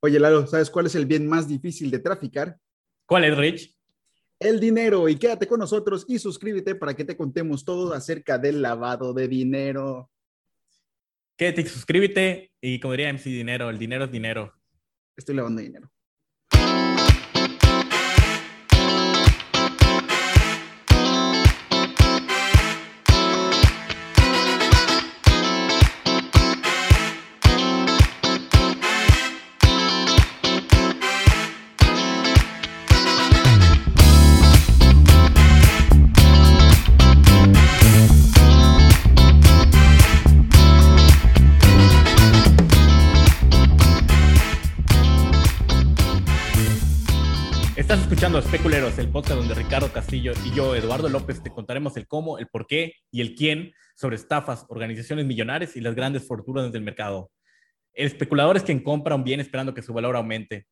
Oye, Lalo, ¿sabes cuál es el bien más difícil de traficar? ¿Cuál es, Rich? El dinero. Y quédate con nosotros y suscríbete para que te contemos todo acerca del lavado de dinero. Quédate, suscríbete y como diría MC Dinero, el dinero es dinero. Estoy lavando dinero. Escuchando Especuleros, el podcast donde Ricardo Castillo y yo, Eduardo López, te contaremos el cómo, el por qué y el quién sobre estafas, organizaciones millonarias y las grandes fortunas del mercado. El especulador es quien compra un bien esperando que su valor aumente.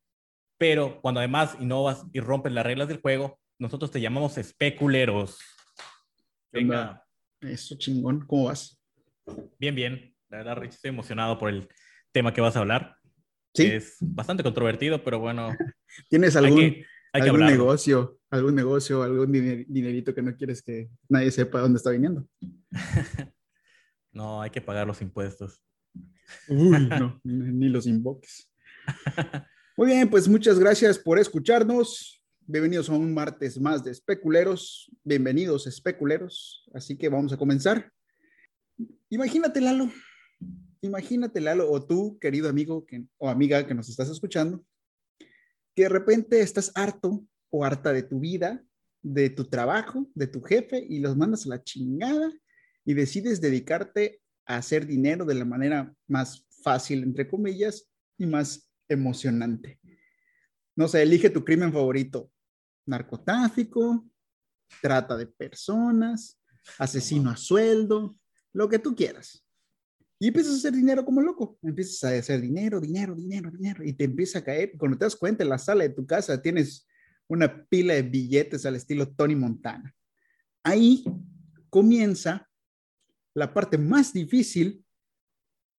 Pero cuando además innovas y rompes las reglas del juego, nosotros te llamamos especuleros. Venga. Eso chingón, ¿cómo vas? Bien, bien. La verdad, Rich, estoy emocionado por el tema que vas a hablar. Sí. Es bastante controvertido, pero bueno. ¿Tienes algún, que, hay que algún hablarlo. negocio, algún negocio, algún diner- dinerito que no quieres que nadie sepa dónde está viniendo? No, hay que pagar los impuestos. Uy, no, ni ni los invoques. Muy bien, pues muchas gracias por escucharnos. Bienvenidos a un martes más de Especuleros. Bienvenidos, Especuleros. Así que vamos a comenzar. Imagínate, Lalo. Imagínate, Lalo, o tú, querido amigo que, o amiga que nos estás escuchando, que de repente estás harto o harta de tu vida, de tu trabajo, de tu jefe, y los mandas a la chingada y decides dedicarte a hacer dinero de la manera más fácil, entre comillas, y más emocionante. No sé, elige tu crimen favorito. Narcotráfico, trata de personas, asesino a sueldo, lo que tú quieras. Y empiezas a hacer dinero como loco. Empiezas a hacer dinero, dinero, dinero, dinero. Y te empieza a caer. Cuando te das cuenta, en la sala de tu casa tienes una pila de billetes al estilo Tony Montana. Ahí comienza la parte más difícil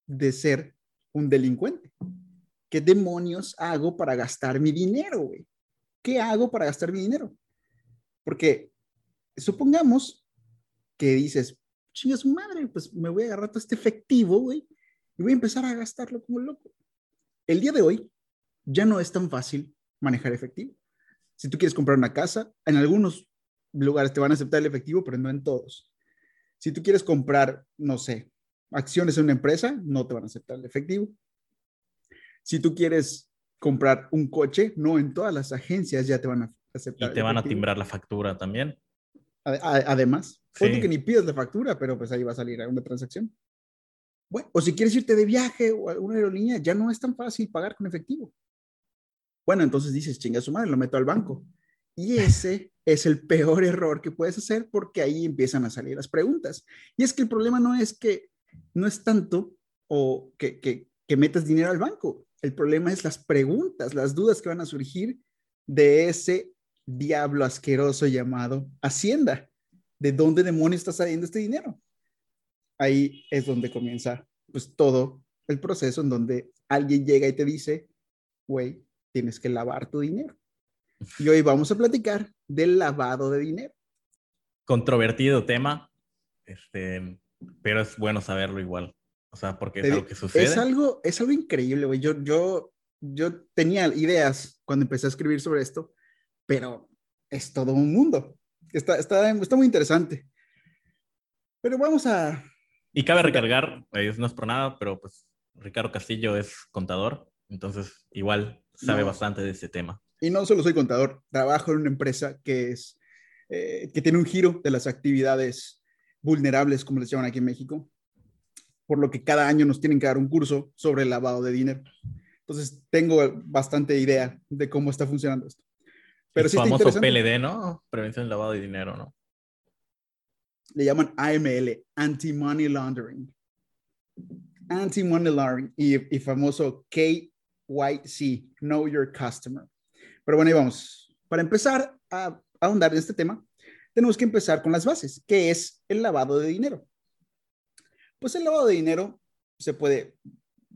de ser un delincuente. ¿Qué demonios hago para gastar mi dinero, güey? ¿Qué hago para gastar mi dinero? Porque supongamos que dices, chinga su madre, pues me voy a agarrar todo este efectivo, güey, y voy a empezar a gastarlo como loco. El día de hoy ya no es tan fácil manejar efectivo. Si tú quieres comprar una casa, en algunos lugares te van a aceptar el efectivo, pero no en todos. Si tú quieres comprar, no sé, acciones en una empresa, no te van a aceptar el efectivo. Si tú quieres comprar un coche, no en todas las agencias ya te van a aceptar. Y te el van a timbrar la factura también. Además, Sí. que ni pides la factura, pero pues ahí va a salir una transacción. Bueno, o si quieres irte de viaje o a alguna aerolínea, ya no es tan fácil pagar con efectivo. Bueno, entonces dices, chinga su madre, lo meto al banco. Y ese es el peor error que puedes hacer porque ahí empiezan a salir las preguntas. Y es que el problema no es que, no es tanto o que, que, que metas dinero al banco. El problema es las preguntas, las dudas que van a surgir de ese diablo asqueroso llamado Hacienda. ¿De dónde demonios está saliendo este dinero? Ahí es donde comienza pues todo el proceso en donde alguien llega y te dice, güey, tienes que lavar tu dinero. Y hoy vamos a platicar del lavado de dinero. Controvertido tema, este, pero es bueno saberlo igual. O sea, porque es algo que sucede. Es algo, es algo increíble, güey. Yo, yo, yo tenía ideas cuando empecé a escribir sobre esto, pero es todo un mundo. Está, está, está muy interesante. Pero vamos a, Y cabe recargar, eh, no es por nada, pero pues Ricardo Castillo es contador, entonces igual sabe No. bastante de ese tema. y no solo soy contador, trabajo en una empresa que es, eh, que tiene un giro de las actividades vulnerables, como les llaman aquí en México, por lo que cada año nos tienen que dar un curso sobre el lavado de dinero. Entonces, tengo bastante idea de cómo está funcionando esto. Pero el sí famoso. PLD, ¿no? Prevención del lavado de dinero, ¿no? Le llaman AML, Anti-Money Laundering. Anti-Money Laundering y, y famoso KYC, Know Your Customer. Pero bueno, ahí vamos. Para empezar a ahondar en este tema, tenemos que empezar con las bases. ¿Qué es el lavado de dinero? Pues el lavado de dinero se puede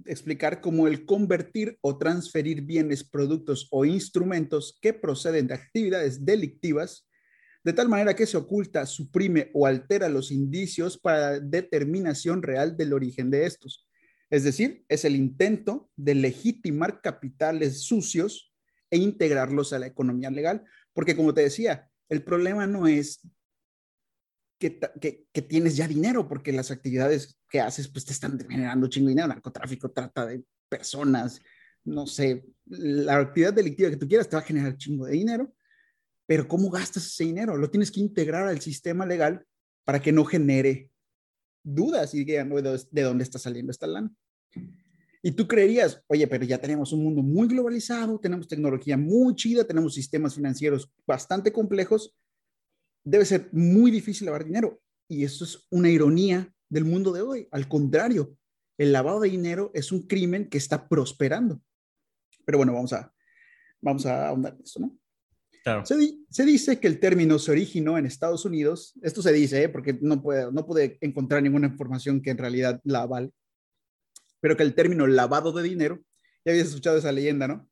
explicar como el convertir o transferir bienes, productos o instrumentos que proceden de actividades delictivas de tal manera que se oculta, suprime o altera los indicios para determinación real del origen de estos. Es decir, es el intento de legitimar capitales sucios e integrarlos a la economía legal, porque como te decía, el problema no es que, tienes ya dinero, porque las actividades que haces pues te están generando chingo dinero, narcotráfico, trata de personas, no sé, la actividad delictiva que tú quieras te va a generar chingo de dinero, pero ¿cómo gastas ese dinero? Lo tienes que integrar al sistema legal para que no genere dudas y digan de dónde está saliendo esta lana. Y tú creerías, oye, pero ya tenemos un mundo muy globalizado, tenemos tecnología muy chida, tenemos sistemas financieros bastante complejos, debe ser muy difícil lavar dinero. Y eso es una ironía del mundo de hoy. Al contrario, el lavado de dinero es un crimen que está prosperando. Pero bueno, vamos a, vamos a ahondar en esto, ¿no? Se, dice que el término se originó en Estados Unidos. Esto se dice, ¿eh? porque no pude, no pude encontrar ninguna información que en realidad la avale. Pero que el término lavado de dinero, ya habías escuchado esa leyenda, ¿no?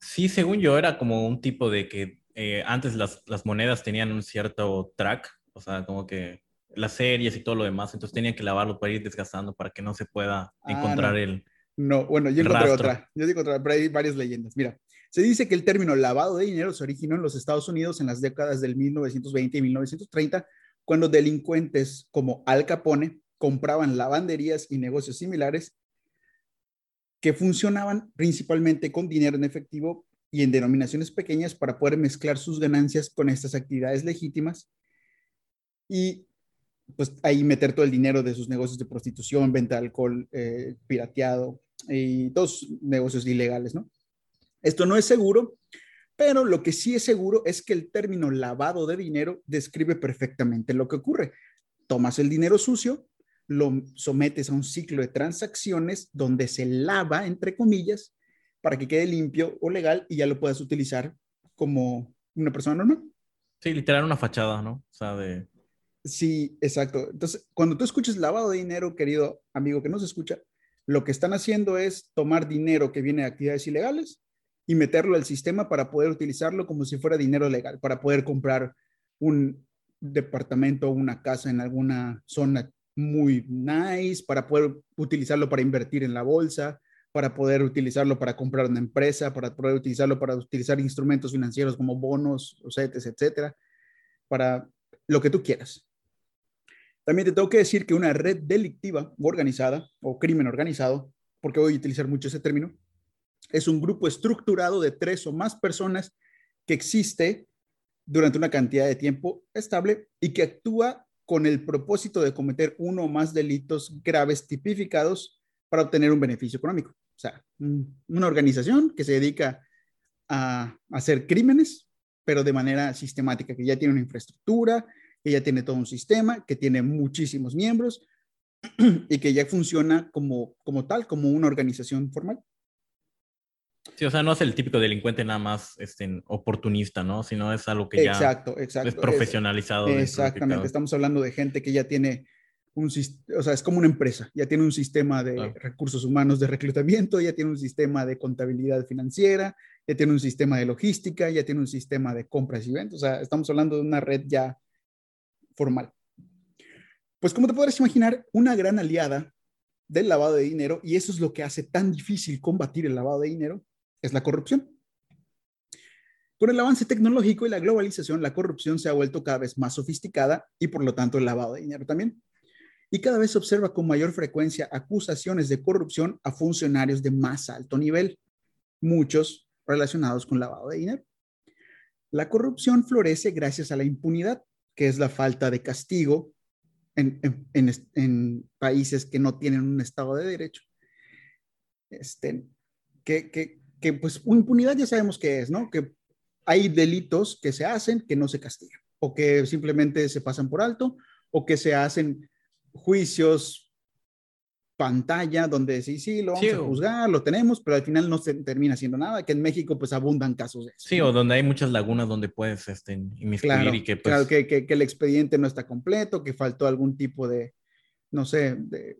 Sí, según yo era como un tipo de que eh, antes las, las, monedas tenían un cierto track, o sea, como que las series y todo lo demás, entonces tenían que lavarlo para ir desgastando para que no se pueda ah, encontrar el... No, bueno, yo encontré otra, yo encontré otra, pero hay varias leyendas. Mira, se dice que el término lavado de dinero se originó en los Estados Unidos en las décadas del 1920 y 1930, cuando delincuentes como Al Capone compraban lavanderías y negocios similares que funcionaban principalmente con dinero en efectivo y en denominaciones pequeñas para poder mezclar sus ganancias con estas actividades legítimas y pues ahí meter todo el dinero de sus negocios de prostitución, venta de alcohol eh, pirateado y todos negocios ilegales, ¿no? Esto no es seguro, pero lo que sí es seguro es que el término lavado de dinero describe perfectamente lo que ocurre. Tomas el dinero sucio, lo sometes a un ciclo de transacciones donde se lava, entre comillas, para que quede limpio o legal y ya lo puedas utilizar como una persona normal. Sí, literal una fachada, ¿no? O sea, de... Sí, exacto. Entonces, cuando tú escuches lavado de dinero, querido amigo que nos escucha, lo que están haciendo es tomar dinero que viene de actividades ilegales y meterlo al sistema para poder utilizarlo como si fuera dinero legal, para poder comprar un departamento o una casa en alguna zona muy nice, para poder utilizarlo para invertir en la bolsa, para poder utilizarlo para comprar una empresa, para poder utilizarlo para utilizar instrumentos financieros como bonos, CETES, etcétera, para lo que tú quieras. También te tengo que decir que una red delictiva organizada o crimen organizado, porque voy a utilizar mucho ese término, es un grupo estructurado de tres o más personas que existe durante una cantidad de tiempo estable y que actúa con el propósito de cometer uno o más delitos graves tipificados para obtener un beneficio económico. O sea, una organización que se dedica a hacer crímenes, pero de manera sistemática, que ya tiene una infraestructura, que ya tiene todo un sistema, que tiene muchísimos miembros y que ya funciona como, como tal, como una organización formal. Sí, o sea, no es el típico delincuente nada más este, oportunista, ¿no? Sino es algo que ya exacto, exacto. es profesionalizado. exactamente, estamos hablando de gente que ya tiene un o sea, es como una empresa, ya tiene un sistema de recursos humanos de reclutamiento, ya tiene un sistema de contabilidad financiera, ya tiene un sistema de logística, ya tiene un sistema de compras y ventas, o sea, estamos hablando de una red ya formal. Pues como te podrás imaginar, una gran aliada del lavado de dinero, y eso es lo que hace tan difícil combatir el lavado de dinero, es la corrupción. Con el avance tecnológico y la globalización, la corrupción se ha vuelto cada vez más sofisticada y por lo tanto el lavado de dinero también. Y cada vez se observa con mayor frecuencia acusaciones de corrupción a funcionarios de más alto nivel, muchos relacionados con lavado de dinero. La corrupción florece gracias a la impunidad, que es la falta de castigo en, en, países que no tienen un Estado de Derecho. Este, que, que, que pues impunidad ya sabemos qué es, ¿no? Que hay delitos que se hacen que no se castigan o que simplemente se pasan por alto o que se hacen juicios pantalla donde sí, sí, lo vamos a juzgar, lo tenemos, pero al final no se termina haciendo nada, que en México pues abundan casos de eso. Sí, o donde hay muchas lagunas donde puedes este, inmiscuir y que pues... Claro, que, que, que, el expediente no está completo, que faltó algún tipo de, no sé, de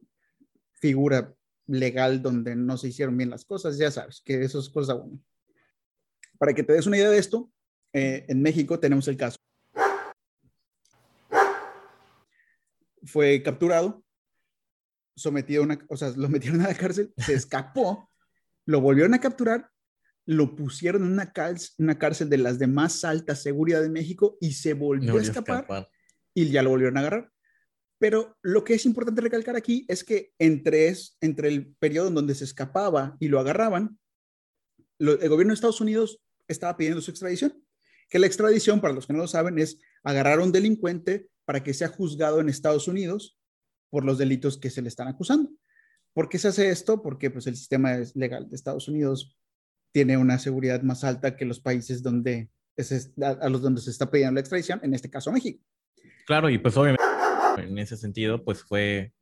figura legal donde no se hicieron bien las cosas, ya sabes que eso es cosa buena. Para que te des una idea de esto, eh, en México tenemos el caso. Fue capturado, sometido a una, o sea, lo metieron a la cárcel, se escapó, lo volvieron a capturar, lo pusieron en una, cárcel, una cárcel de las de más alta seguridad de México y se volvió a escapar, y ya lo volvieron a agarrar. Pero lo que es importante recalcar aquí es que entre, es, entre el periodo en donde se escapaba y lo agarraban, el gobierno de Estados Unidos estaba pidiendo su extradición. Que la extradición, para los que no lo saben, es agarrar a un delincuente para que sea juzgado en Estados Unidos por los delitos que se le están acusando. ¿Por qué se hace esto? Porque pues, el sistema legal de Estados Unidos tiene una seguridad más alta que los países donde a, los donde se está pidiendo la extradición, en este caso México. Claro, y pues obviamente en ese sentido, pues fue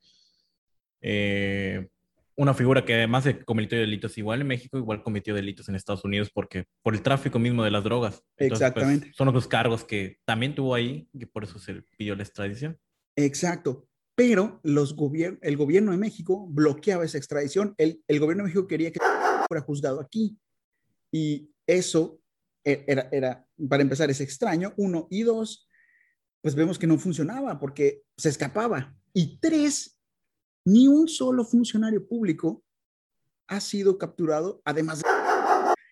eh, una figura que además de cometió delitos igual en México, igual cometió delitos en Estados Unidos porque por el tráfico mismo de las drogas. Pues, Exactamente. son los cargos que también tuvo ahí y por eso se pidió la extradición. Exacto. Pero el gobierno de México bloqueaba esa extradición. El, gobierno de México quería que fuera juzgado aquí. Y eso e, era, para empezar, es extraño, uno. Y dos, pues vemos que no funcionaba porque se escapaba. Y tres, ni un solo funcionario público ha sido capturado, además de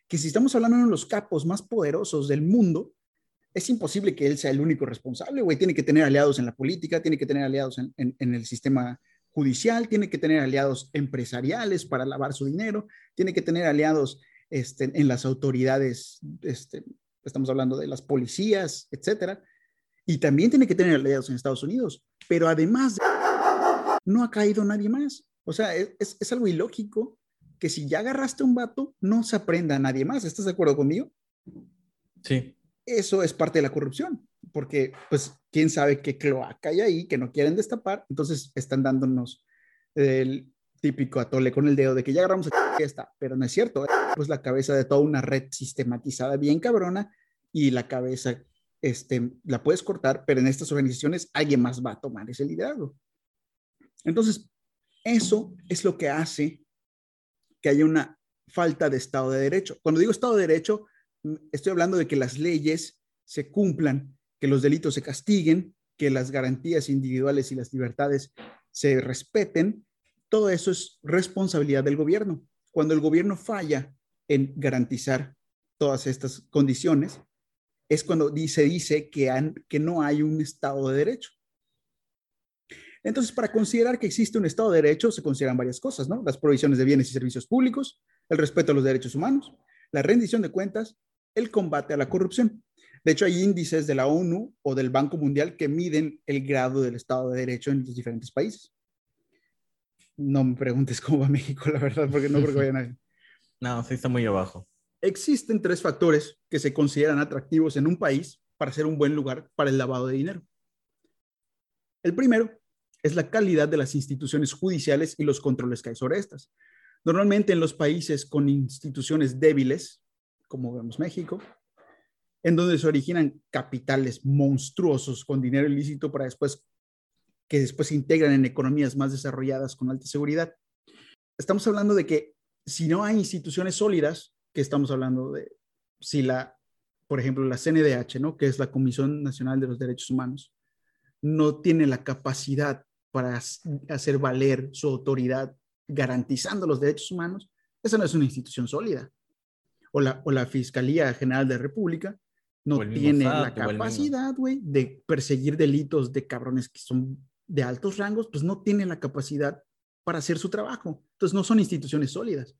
que si estamos hablando de los capos más poderosos del mundo, es imposible que él sea el único responsable, güey. Tiene que tener aliados en la política, tiene que tener aliados en, el sistema judicial, tiene que tener aliados empresariales para lavar su dinero, tiene que tener aliados este, en las autoridades, este, estamos hablando de las policías, etcétera. Y también tiene que tener aliados en Estados Unidos. Pero además, no ha caído nadie más. O sea, es, es algo ilógico que si ya agarraste un vato, no se aprenda a nadie más. ¿Estás de acuerdo conmigo? Sí. Eso es parte de la corrupción, porque pues quién sabe qué cloaca hay ahí que no quieren destapar, entonces están dándonos el típico atole con el dedo de que ya agarramos a está, pero no es cierto, pues la cabeza de toda una red sistematizada bien cabrona y la cabeza este, la puedes cortar, pero en estas organizaciones alguien más va a tomar ese liderazgo. Entonces, eso es lo que hace que haya una falta de Estado de Derecho. Cuando digo Estado de Derecho, estoy hablando de que las leyes se cumplan, que los delitos se castiguen, que las garantías individuales y las libertades se respeten. Todo eso es responsabilidad del gobierno. Cuando el gobierno falla en garantizar todas estas condiciones, es cuando se dice que, que no hay un Estado de Derecho. Entonces, para considerar que existe un Estado de Derecho, se consideran varias cosas, ¿no? Las provisiones de bienes y servicios públicos, el respeto a los derechos humanos, la rendición de cuentas, el combate a la corrupción. De hecho, hay índices de la ONU o del Banco Mundial que miden el grado del Estado de Derecho en los diferentes países. No me preguntes cómo va México, la verdad, porque no creo que vaya nadie. No, sí está muy abajo. Existen tres factores que se consideran atractivos en un país para ser un buen lugar para el lavado de dinero. El primero es la calidad de las instituciones judiciales y los controles que hay sobre estas. Normalmente en los países con instituciones débiles, como vemos México, en donde se originan capitales monstruosos con dinero ilícito para después que después se integran en economías más desarrolladas con alta seguridad. Estamos hablando de que si no hay instituciones sólidas, que estamos hablando de si la, por ejemplo, la CNDH, ¿no? que es la Comisión Nacional de los Derechos Humanos, no tiene la capacidad para hacer valer su autoridad garantizando los derechos humanos, esa no es una institución sólida. O la, o la Fiscalía General de la República no tiene la capacidad, güey, de perseguir delitos de cabrones que son de altos rangos, pues no tiene la capacidad para hacer su trabajo. Entonces no son instituciones sólidas.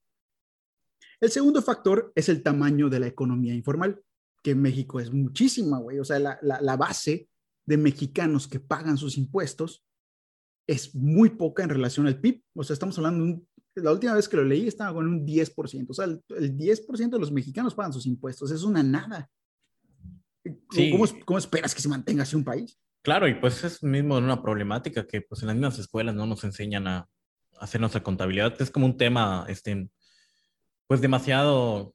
El segundo factor es el tamaño de la economía informal, que en México es muchísima, güey. O sea, la, base de mexicanos que pagan sus impuestos es muy poca en relación al PIB. O sea, estamos hablando, de la última vez que lo leí estaba con un 10%. O sea, el, 10% de los mexicanos pagan sus impuestos. Es una nada. ¿Cómo, ¿Cómo, esperas que se mantenga así un país? Claro, y pues es mismo una problemática que pues en las mismas escuelas no nos enseñan a hacer nuestra contabilidad. Es como un tema, este, pues demasiado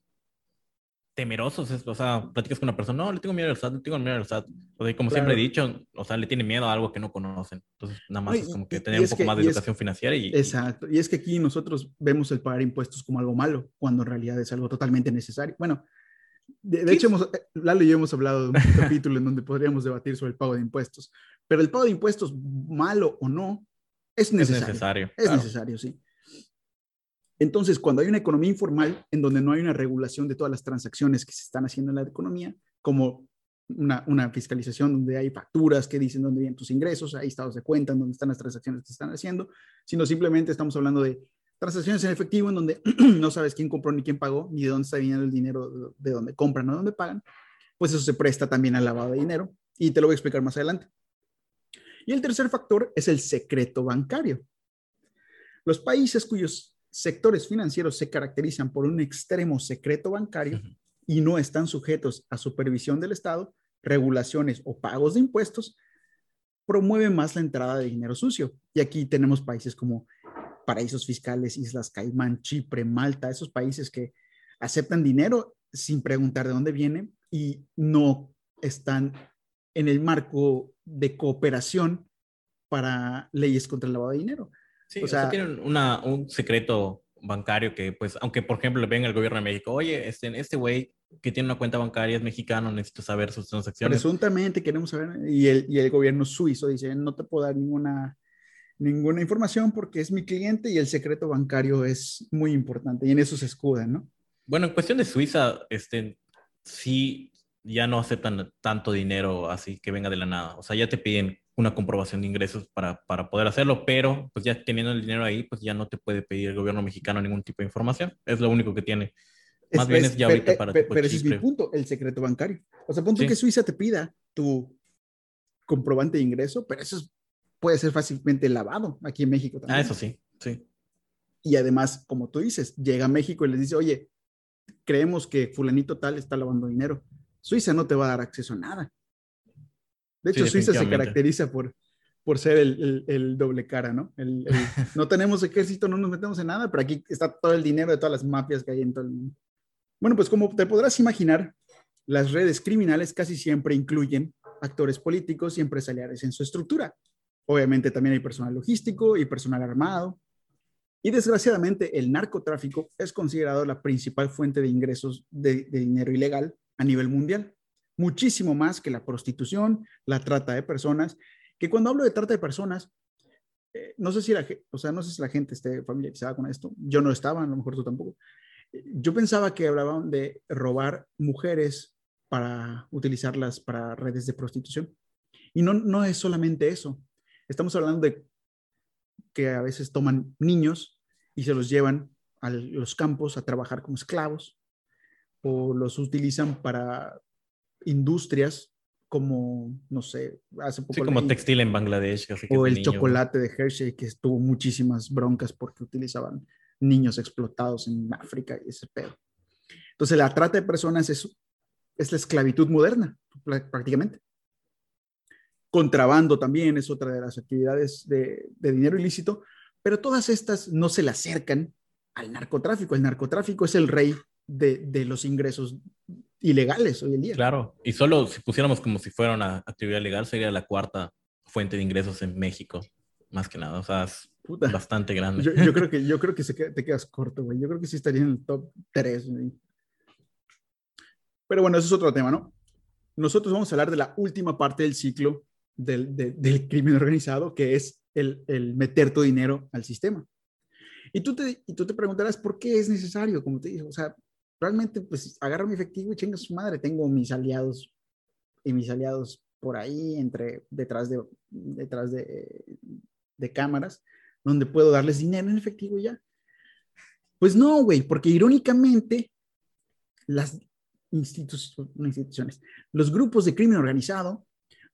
temerosos. O sea, platicas con una persona, no, le tengo miedo al SAT, le tengo miedo al SAT. O sea, como siempre he dicho, o sea, le tiene miedo a algo que no conocen. Entonces, nada más es como que tener un poco más de educación financiera. Y, exacto. Y es que aquí nosotros vemos el pagar impuestos como algo malo, cuando en realidad es algo totalmente necesario. Bueno, de, hecho, hemos, eh, Lalo y yo hemos hablado de un capítulo en donde podríamos debatir sobre el pago de impuestos. Pero el pago de impuestos, malo o no, es necesario. Es necesario. Es necesario, sí. Entonces, cuando hay una economía informal en donde no hay una regulación de todas las transacciones que se están haciendo en la economía, como una, fiscalización donde hay facturas que dicen dónde vienen tus ingresos, hay estados de cuenta en donde están las transacciones que se están haciendo, sino simplemente estamos hablando de transacciones en efectivo en donde no sabes quién compró ni quién pagó, ni de dónde está viniendo el dinero, de dónde compran o de dónde pagan, pues eso se presta también al lavado de dinero y te lo voy a explicar más adelante. Y el tercer factor es el secreto bancario. Los países cuyos sectores financieros se caracterizan por un extremo secreto bancario y no están sujetos a supervisión del Estado, regulaciones o pagos de impuestos, promueven más la entrada de dinero sucio. Y aquí tenemos países como paraísos fiscales, Islas Caimán, Chipre, Malta, esos países que aceptan dinero sin preguntar de dónde viene y no están en el marco de cooperación para leyes contra el lavado de dinero. Sí, o, sea, tienen una, un secreto bancario que, pues, aunque por ejemplo le venga el gobierno de México, oye, este, este güey que tiene una cuenta bancaria es mexicano, necesito saber sus transacciones. Presuntamente queremos saber, y el, y el gobierno suizo dice, no te puedo dar ninguna, ninguna información porque es mi cliente y el secreto bancario es muy importante, y en eso se escudan, ¿no? Bueno, en cuestión de Suiza, este, sí, ya no aceptan tanto dinero así que venga de la nada. O sea, ya te piden una comprobación de ingresos para, para, poder hacerlo, pero pues ya teniendo el dinero ahí, pues ya no te puede pedir el gobierno mexicano ningún tipo de información. Es lo único que tiene. Más bien es ya ahorita para... Pero, ese es mi punto, el secreto bancario. O sea, punto que Suiza te pida tu comprobante de ingreso, pero eso puede ser fácilmente lavado aquí en México también. Ah, eso sí, sí. Y además, como tú dices, llega a México y les dice, oye, creemos que fulanito tal está lavando dinero. Suiza no te va a dar acceso a nada. De hecho, Suiza se caracteriza por, por ser el, el, doble cara, ¿no? El, no tenemos ejército, no nos metemos en nada, pero aquí está todo el dinero de todas las mafias que hay en todo el mundo. Bueno, pues como te podrás imaginar, las redes criminales casi siempre incluyen actores políticos y empresariales en su estructura. Obviamente también hay personal logístico y personal armado. Y desgraciadamente el narcotráfico es considerado la principal fuente de ingresos de, de dinero ilegal a nivel mundial muchísimo más que la prostitución, la trata de personas, que cuando hablo de trata de personas, eh, no sé si la, o sea, no sé si la gente esté familiarizada con esto, yo no estaba, a lo mejor tú tampoco. Yo pensaba que hablaban de robar mujeres para utilizarlas para redes de prostitución. Y no, no es solamente eso. Estamos hablando de que a veces toman niños y se los llevan a los campos a trabajar como esclavos o los utilizan para industrias como, no sé, hace poco... Sí, como textil en Bangladesh. o el chocolate de Hershey, que estuvo muchísimas broncas porque utilizaban niños explotados en África y ese pedo. Entonces, la trata de personas es, es la esclavitud moderna, prácticamente. Contrabando también es otra de las actividades de, de dinero ilícito, pero todas estas no se le acercan al narcotráfico. El narcotráfico es el rey de, de los ingresos ilegales hoy en día. Claro, y solo si pusiéramos como si fuera una actividad legal, sería la cuarta fuente de ingresos en México, más que nada. O sea, es bastante grande. Yo, creo que, yo creo que se te quedas corto, güey. Yo creo que sí estaría en el top 3, Pero bueno, eso es otro tema, ¿no? Nosotros vamos a hablar de la última parte del ciclo del, del crimen organizado, que es el, el, meter tu dinero al sistema. Y tú, te, y tú te preguntarás por qué es necesario, como te dije, o sea, realmente pues agarro mi efectivo y chinga su madre, tengo mis aliados y mis aliados por ahí entre detrás de detrás de, cámaras donde puedo darles dinero en efectivo ya. Pues no, güey, porque irónicamente las instituciones, los grupos de crimen organizado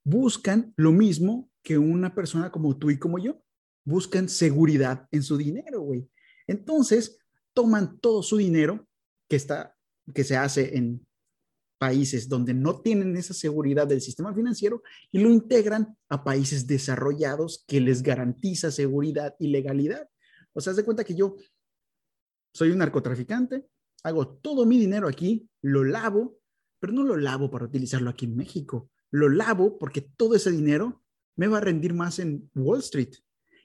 buscan lo mismo que una persona como tú y como yo. Buscan seguridad en su dinero, güey. Entonces, toman todo su dinero que, está, que se hace en países donde no tienen esa seguridad del sistema financiero y lo integran a países desarrollados que les garantiza seguridad y legalidad. O sea, de cuenta que yo soy un narcotraficante hago todo mi dinero aquí, lo lavo, pero no lo lavo para utilizarlo aquí en México, lo lavo porque todo ese dinero me va a rendir más en Wall Street.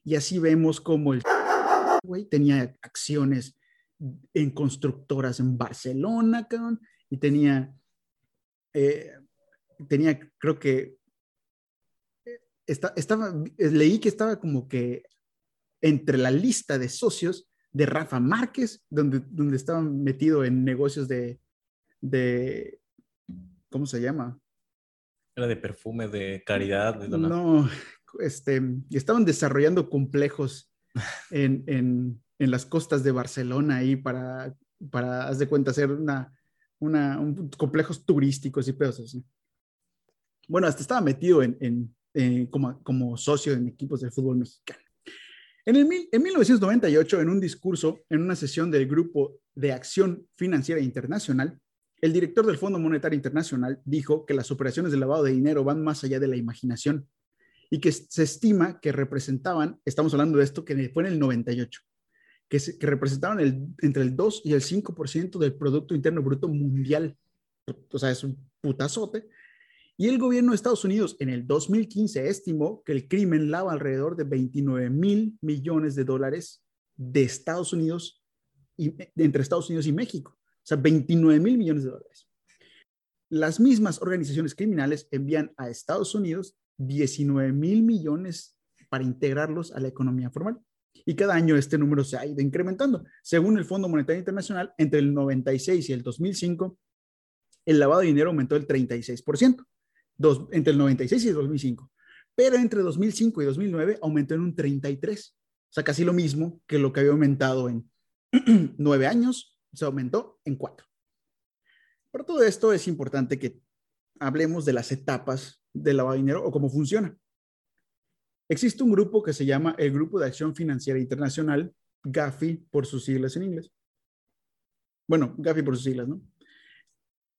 Y así vemos como el güey tenía acciones en constructoras en Barcelona, y tenía, eh, tenía, creo que, eh, estaba, leí que estaba como que entre la lista de socios de Rafa Márquez, donde, donde estaba metido en negocios de, de, ¿cómo se llama? Era de perfume, de caridad. De no, este, estaban desarrollando complejos en, en, en, las costas de Barcelona ahí para, para haz de cuenta, hacer una, una, un, complejos turísticos y pedos así. Bueno, hasta estaba metido en, en eh, como, como socio en equipos de fútbol mexicano. En, el, en 1998, en un discurso en una sesión del Grupo de Acción Financiera Internacional, el director del Fondo Monetario Internacional dijo que las operaciones de lavado de dinero van más allá de la imaginación y que se estima que representaban, estamos hablando de esto que fue en el 98, que, que representaban el, entre el 2 y el 5% del Producto Interno Bruto Mundial. O sea, es un putazote. Y el gobierno de Estados Unidos en el 2015 estimó que el crimen lava alrededor de 29 mil millones de dólares de Estados Unidos y entre Estados Unidos y México. O sea, 29 mil millones de dólares. Las mismas organizaciones criminales envían a Estados Unidos 19 mil millones para integrarlos a la economía formal. Y cada año este número se ha ido incrementando. Según el Fondo Monetario Internacional, entre el 96 y el 2005, el lavado de dinero aumentó el 36%, dos, entre el 96 y el 2005. Pero entre 2005 y 2009 aumentó en un 33%. O sea, casi lo mismo que lo que había aumentado en nueve años se aumentó en cuatro. Por todo esto es importante que hablemos de las etapas del lavado de dinero o cómo funciona. Existe un grupo que se llama el Grupo de Acción Financiera Internacional, GAFI por sus siglas en inglés. Bueno, GAFI por sus siglas, ¿no?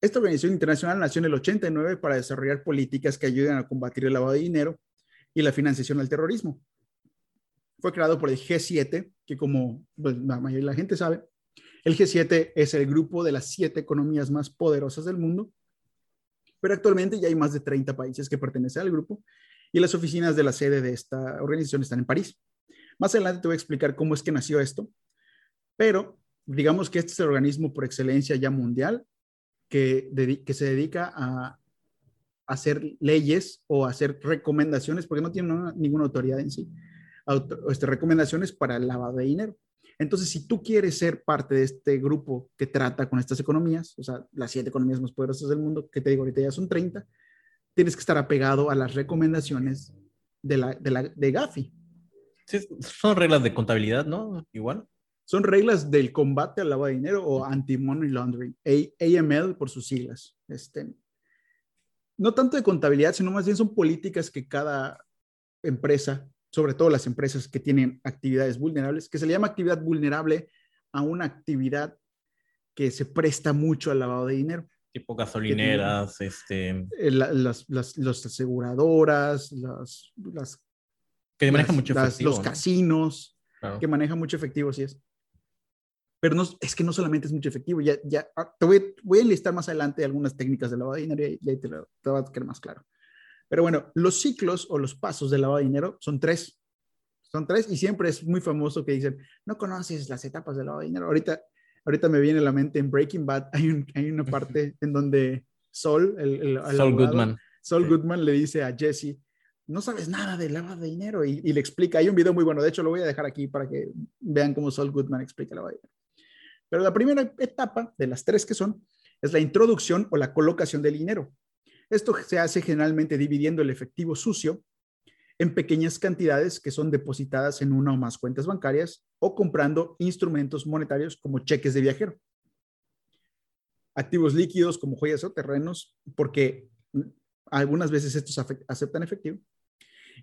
Esta organización internacional nació en el 89 para desarrollar políticas que ayuden a combatir el lavado de dinero y la financiación al terrorismo. Fue creado por el G7, que como pues, la mayoría de la gente sabe, el G7 es el grupo de las siete economías más poderosas del mundo, pero actualmente ya hay más de 30 países que pertenecen al grupo y las oficinas de la sede de esta organización están en París. Más adelante te voy a explicar cómo es que nació esto, pero digamos que este es el organismo por excelencia ya mundial que, que se dedica a hacer leyes o hacer recomendaciones, porque no tiene ninguna autoridad en sí, este, recomendaciones para el lavado de dinero. Entonces, si tú quieres ser parte de este grupo que trata con estas economías, o sea, las siete economías más poderosas del mundo, que te digo ahorita ya son 30, tienes que estar apegado a las recomendaciones de, la, de, la, de Gafi. Sí, son reglas de contabilidad, ¿no? Igual. Son reglas del combate al lavado de dinero o anti-money laundering, AML por sus siglas. Este, no tanto de contabilidad, sino más bien son políticas que cada empresa sobre todo las empresas que tienen actividades vulnerables, que se le llama actividad vulnerable a una actividad que se presta mucho al lavado de dinero. Tipo gasolineras, este... Eh, las, aseguradoras, las... las que manejan mucho efectivo. los casinos, que manejan mucho efectivo, sí es. Pero no, es que no solamente es mucho efectivo, ya, ya ah, te voy, voy a enlistar más adelante algunas técnicas de lavado de dinero y ahí te, te va a quedar más claro. Pero bueno, los ciclos o los pasos del lavado de dinero son tres. Son tres y siempre es muy famoso que dicen, no conoces las etapas del lavado de dinero. Ahorita, ahorita me viene a la mente en Breaking Bad, hay, hay una parte en donde Sol, el, el, Goodman. Sol Goodman le dice a Jesse, no sabes nada del lavado de dinero y, y, le explica. Hay un video muy bueno, de hecho lo voy a dejar aquí para que vean cómo Sol Goodman explica el lavado de dinero. Pero la primera etapa de las tres que son es la introducción o la colocación del dinero. Esto se hace generalmente dividiendo el efectivo sucio en pequeñas cantidades que son depositadas en una o más cuentas bancarias o comprando instrumentos monetarios como cheques de viajero. Activos líquidos como joyas o terrenos, porque algunas veces estos aceptan efectivo.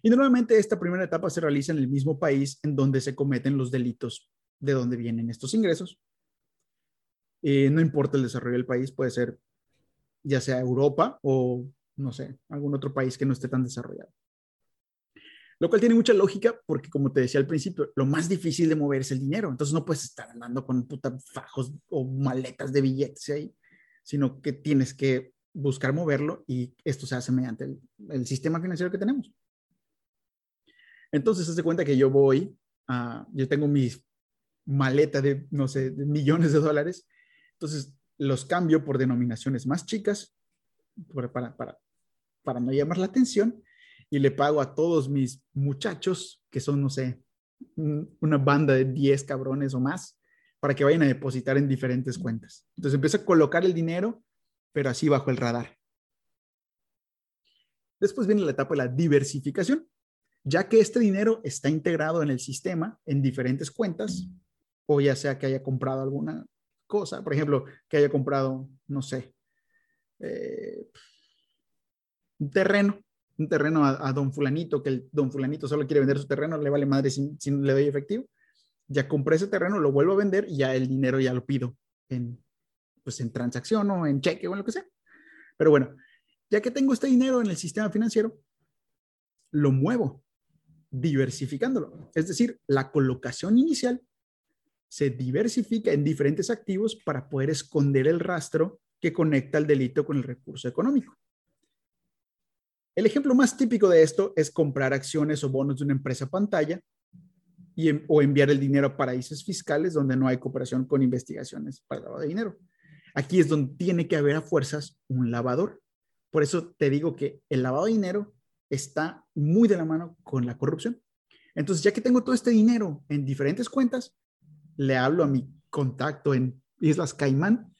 Y normalmente esta primera etapa se realiza en el mismo país en donde se cometen los delitos de donde vienen estos ingresos. Eh, no importa el desarrollo del país, puede ser ya sea Europa o, no sé, algún otro país que no esté tan desarrollado. Lo cual tiene mucha lógica porque, como te decía al principio, lo más difícil de mover es el dinero. Entonces no puedes estar andando con puta fajos o maletas de billetes ahí, sino que tienes que buscar moverlo y esto se hace mediante el, sistema financiero que tenemos. Entonces, se cuenta que yo voy, a, yo tengo mis maleta de, no sé, millones de dólares, entonces los cambio por denominaciones más chicas para, para, para no llamar la atención y le pago a todos mis muchachos, que son, no sé, una banda de 10 cabrones o más, para que vayan a depositar en diferentes cuentas. Entonces empiezo a colocar el dinero, pero así bajo el radar. Después viene la etapa de la diversificación, ya que este dinero está integrado en el sistema en diferentes cuentas, o ya sea que haya comprado alguna cosa, por ejemplo, que haya comprado, no sé, eh, un terreno un terreno a, don fulanito, que el don fulanito solo quiere vender su terreno, le vale madre si, no le doy efectivo. Ya compré ese terreno, lo vuelvo a vender y ya el dinero ya lo pido en, pues en transacción o en cheque o en lo que sea. Pero bueno, ya que tengo este dinero en el sistema financiero, lo muevo, diversificándolo. Es decir, la colocación inicial se diversifica en diferentes activos para poder esconder el rastro que conecta el delito con el recurso económico. El ejemplo más típico de esto es comprar acciones o bonos de una empresa pantalla y, o enviar el dinero a paraísos fiscales donde no hay cooperación con investigaciones para lavado de dinero. Aquí es donde tiene que haber a fuerzas un lavador. Por eso te digo que el lavado de dinero está muy de la mano con la corrupción. Entonces, ya que tengo todo este dinero en diferentes cuentas, le hablo a mi contacto en Islas Caimán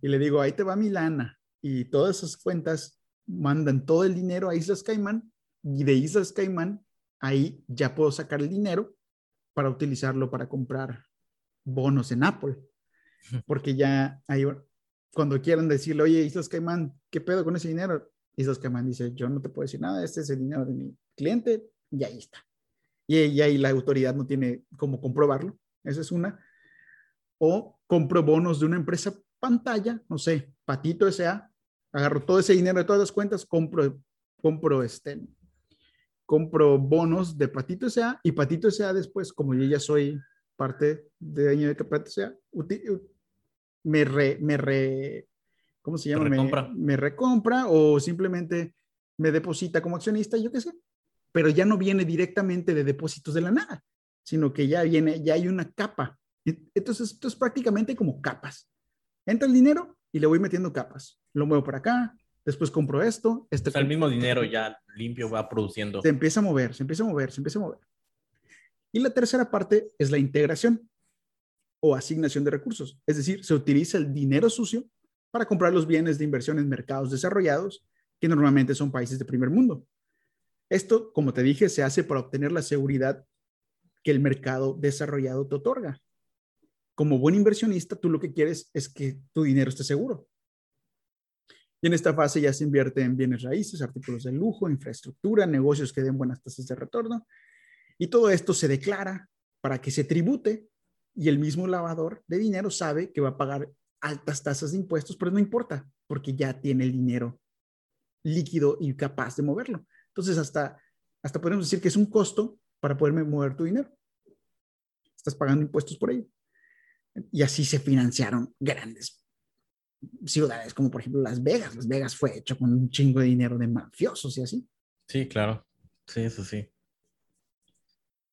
y le digo, ahí te va mi lana. Y todas esas cuentas mandan todo el dinero a Islas Caimán y de Islas Caimán ahí ya puedo sacar el dinero para utilizarlo para comprar bonos en Apple. Porque ya ahí, cuando quieran decirle, oye, Islas Caimán, ¿qué pedo con ese dinero? Islas Caimán dice, yo no te puedo decir nada, este es el dinero de mi cliente y ahí está. Y, ahí la autoridad no tiene cómo comprobarlo. Esa es una. O compro bonos de una empresa pantalla, no sé, Patito S.A., agarro todo ese dinero de todas las cuentas, compro, compro este, compro bonos de Patito S.A. y Patito S.A. después, como yo ya soy parte de año de Patito S.A., me re, me re, ¿cómo se llama? Recompra. Me, me, recompra o simplemente me deposita como accionista, yo qué sé. Pero ya no viene directamente de depósitos de la nada, sino que ya viene, ya hay una capa. Entonces, esto es prácticamente como capas. Entra el dinero y le voy metiendo capas lo muevo por acá, después compro esto. Este el mismo dinero ya limpio va produciendo. Se empieza a mover, se empieza a mover, se empieza a mover. Y la tercera parte es la integración o asignación de recursos. Es decir, se utiliza el dinero sucio para comprar los bienes de inversión en mercados desarrollados, que normalmente son países de primer mundo. Esto, como te dije, se hace para obtener la seguridad que el mercado desarrollado te otorga. Como buen inversionista, tú lo que quieres es que tu dinero esté seguro. Y en esta fase ya se invierte en bienes raíces, artículos de lujo, infraestructura, negocios que den buenas tasas de retorno. Y todo esto se declara para que se tribute y el mismo lavador de dinero sabe que va a pagar altas tasas de impuestos, pero no importa porque ya tiene el dinero líquido y capaz de moverlo. Entonces, hasta, hasta podemos decir que es un costo para poderme mover tu dinero. Estás pagando impuestos por ello. Y así se financiaron grandes ciudades como por ejemplo Las Vegas. Las Vegas fue hecho con un chingo de dinero de mafiosos y así. Sí, claro. Sí, eso sí.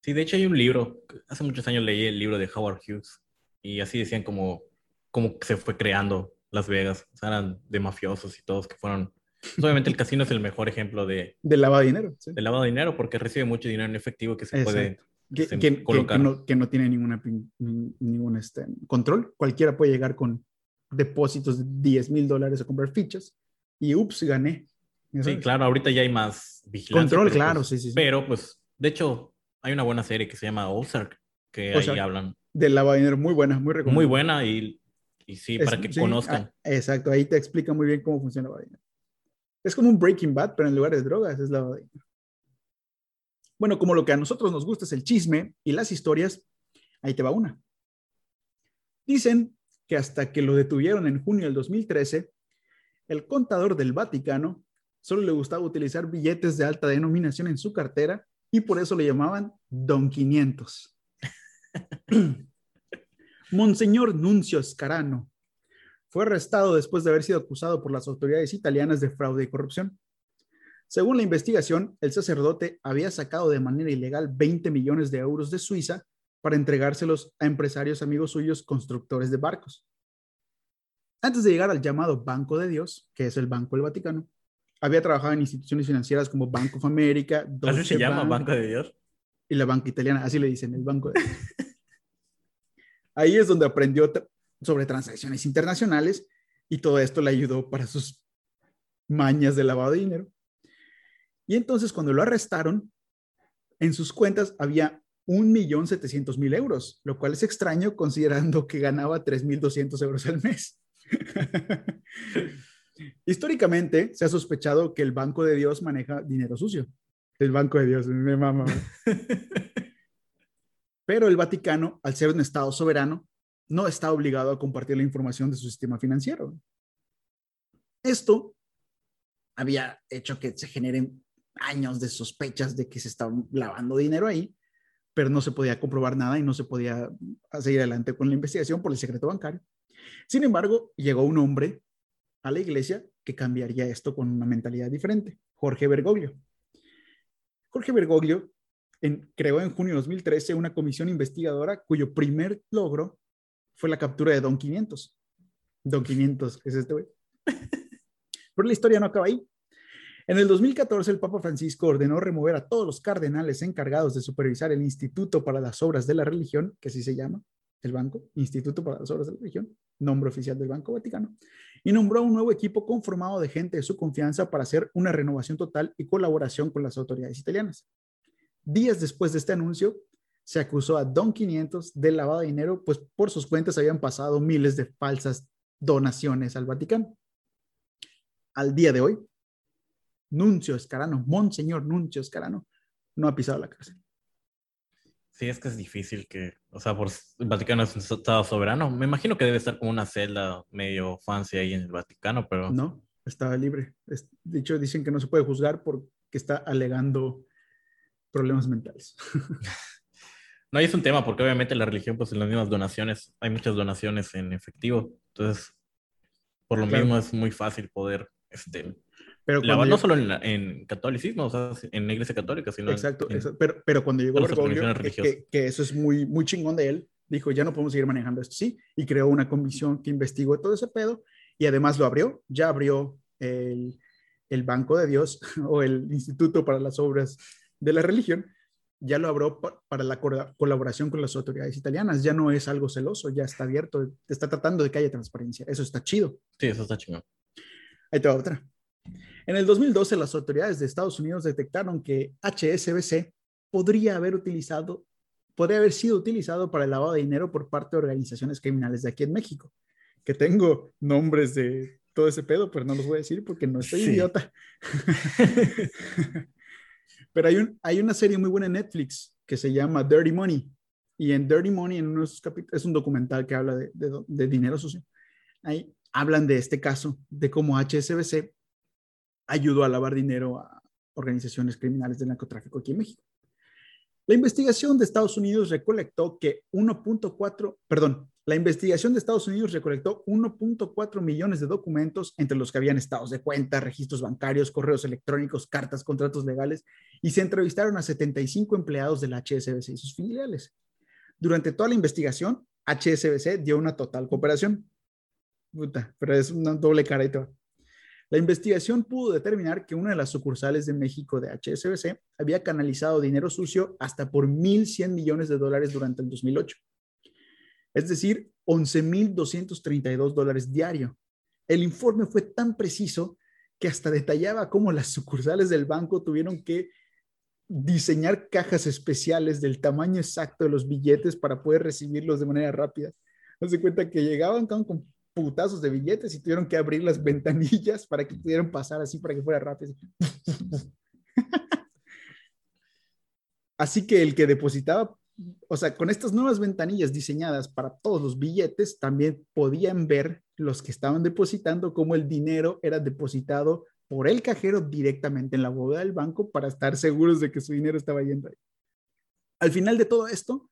Sí, de hecho hay un libro, hace muchos años leí el libro de Howard Hughes y así decían como, cómo se fue creando Las Vegas. O sea, eran de mafiosos y todos que fueron... Pues, obviamente el casino es el mejor ejemplo de... De lavado de dinero. De lavado de dinero porque recibe mucho dinero en efectivo que se puede... Que, colocar. no, que, no, tiene ninguna, ningún este, control. Cualquiera puede llegar con depósitos de 10 mil dólares a comprar fichas y ups, gané. Sí, claro, ahorita ya hay más vigilancia. Control, claro, pues, sí, sí, Pero pues, de hecho, hay una buena serie que se llama Ozark, que ahí hablan. De la muy buena, muy recomendable. Muy buena y, y sí, para que conozcan. Ah, exacto, ahí te explica muy bien cómo funciona la. Es como un Breaking Bad, pero en lugar de drogas es la dinero. Bueno, como lo que a nosotros nos gusta es el chisme y las historias, ahí te va una. Dicen que hasta que lo detuvieron en junio del 2013, el contador del Vaticano solo le gustaba utilizar billetes de alta denominación en su cartera y por eso le llamaban Don 500. Monseñor Nuncio Scarano fue arrestado después de haber sido acusado por las autoridades italianas de fraude y corrupción. Según la investigación, el sacerdote había sacado de manera ilegal 20 millones de euros de Suiza para entregárselos a empresarios amigos suyos constructores de barcos. Antes de llegar al llamado Banco de Dios, que es el Banco del Vaticano, había trabajado en instituciones financieras como Banco of America, ¿Así se llama Banco de Dios? Y la banca italiana, así le dicen, el Banco de Dios. Ahí es donde aprendió sobre transacciones internacionales y todo esto le ayudó para sus mañas de lavado de dinero. Y entonces cuando lo arrestaron, en sus cuentas había 1.700.000 euros, lo cual es extraño considerando que ganaba 3.200 euros al mes. Históricamente se ha sospechado que el Banco de Dios maneja dinero sucio. El Banco de Dios, me mama. Pero el Vaticano, al ser un Estado soberano, no está obligado a compartir la información de su sistema financiero. Esto había hecho que se generen años de sospechas de que se estaba lavando dinero ahí, pero no se podía comprobar nada y no se podía seguir adelante con la investigación por el secreto bancario. Sin embargo, llegó un hombre a la iglesia que cambiaría esto con una mentalidad diferente, Jorge Bergoglio. Jorge Bergoglio creó en junio de 2013 una comisión investigadora cuyo primer logro fue la captura de Don 500. Don 500, es este güey. Pero la historia no acaba ahí. En el 2014, el Papa Francisco ordenó remover a todos los cardenales encargados de supervisar el Instituto para las Obras de la Religión, que así se llama, el banco, Instituto para las Obras de la Religión, nombre oficial del Banco Vaticano, y nombró un nuevo equipo conformado de gente de su confianza para hacer una renovación total y colaboración con las autoridades italianas. Días después de este anuncio, se acusó a Don 500 de lavado de dinero, pues por sus cuentas habían pasado miles de falsas donaciones al Vaticano. Al día de hoy, Nuncio Escarano, Monseñor Nuncio Escarano, no ha pisado la cárcel. Sí, es que es difícil que, o sea, por el Vaticano es un estado soberano. Me imagino que debe estar como una celda medio fancy ahí en el Vaticano, pero... No, estaba libre. de hecho, dicen que no se puede juzgar porque está alegando problemas mentales. no, es un tema porque obviamente la religión, pues en las mismas donaciones, hay muchas donaciones en efectivo. Entonces, por lo mismo es muy fácil poder este, pero no solo en, catolicismo, o sea, en la iglesia católica, sino exacto, Pero, pero cuando llegó Bergoglio, que, que, eso es muy, muy chingón de él, dijo, ya no podemos seguir manejando esto, sí, y creó una comisión que investigó todo ese pedo, y además lo abrió, ya abrió el, el Banco de Dios o el Instituto para las Obras de la Religión, ya lo abrió para la colaboración con las autoridades italianas, ya no es algo celoso, ya está abierto, está tratando de que haya transparencia, eso está chido. Sí, eso está chingón. Ahí te va otra. En el 2012, las autoridades de Estados Unidos detectaron que HSBC podría haber utilizado, podría haber sido utilizado para el lavado de dinero por parte de organizaciones criminales de aquí en México, que tengo nombres de todo ese pedo, pero no los voy a decir porque no estoy idiota. pero hay, un, hay una serie muy buena en Netflix que se llama Dirty Money. Y en Dirty Money, en uno de sus capítulos, es un documental que habla de, de, de dinero sucio. Ahí hablan de este caso, de cómo HSBC ayudó a lavar dinero a organizaciones criminales de narcotráfico aquí en México. La investigación de Estados Unidos recolectó que 1.4, perdón, la investigación de Estados Unidos recolectó 1.4 millones de documentos, entre los que habían estados de cuenta, registros bancarios, correos electrónicos, cartas, contratos legales, y se entrevistaron a 75 empleados del HSBC y sus filiales. Durante toda la investigación, HSBC dio una total cooperación. Puta, pero es una doble cara y todo. La investigación pudo determinar que una de las sucursales de México de HSBC había canalizado dinero sucio hasta por 1.100 millones de dólares durante el 2008. Es decir, 11.232 dólares diario. El informe fue tan preciso que hasta detallaba cómo las sucursales del banco tuvieron que diseñar cajas especiales del tamaño exacto de los billetes para poder recibirlos de manera rápida. Se cuenta que llegaban con putazos de billetes y tuvieron que abrir las ventanillas para que pudieran pasar así, para que fuera rápido. Así que el que depositaba, o sea, con estas nuevas ventanillas diseñadas para todos los billetes, también podían ver los que estaban depositando cómo el dinero era depositado por el cajero directamente en la bóveda del banco para estar seguros de que su dinero estaba yendo ahí. Al final de todo esto,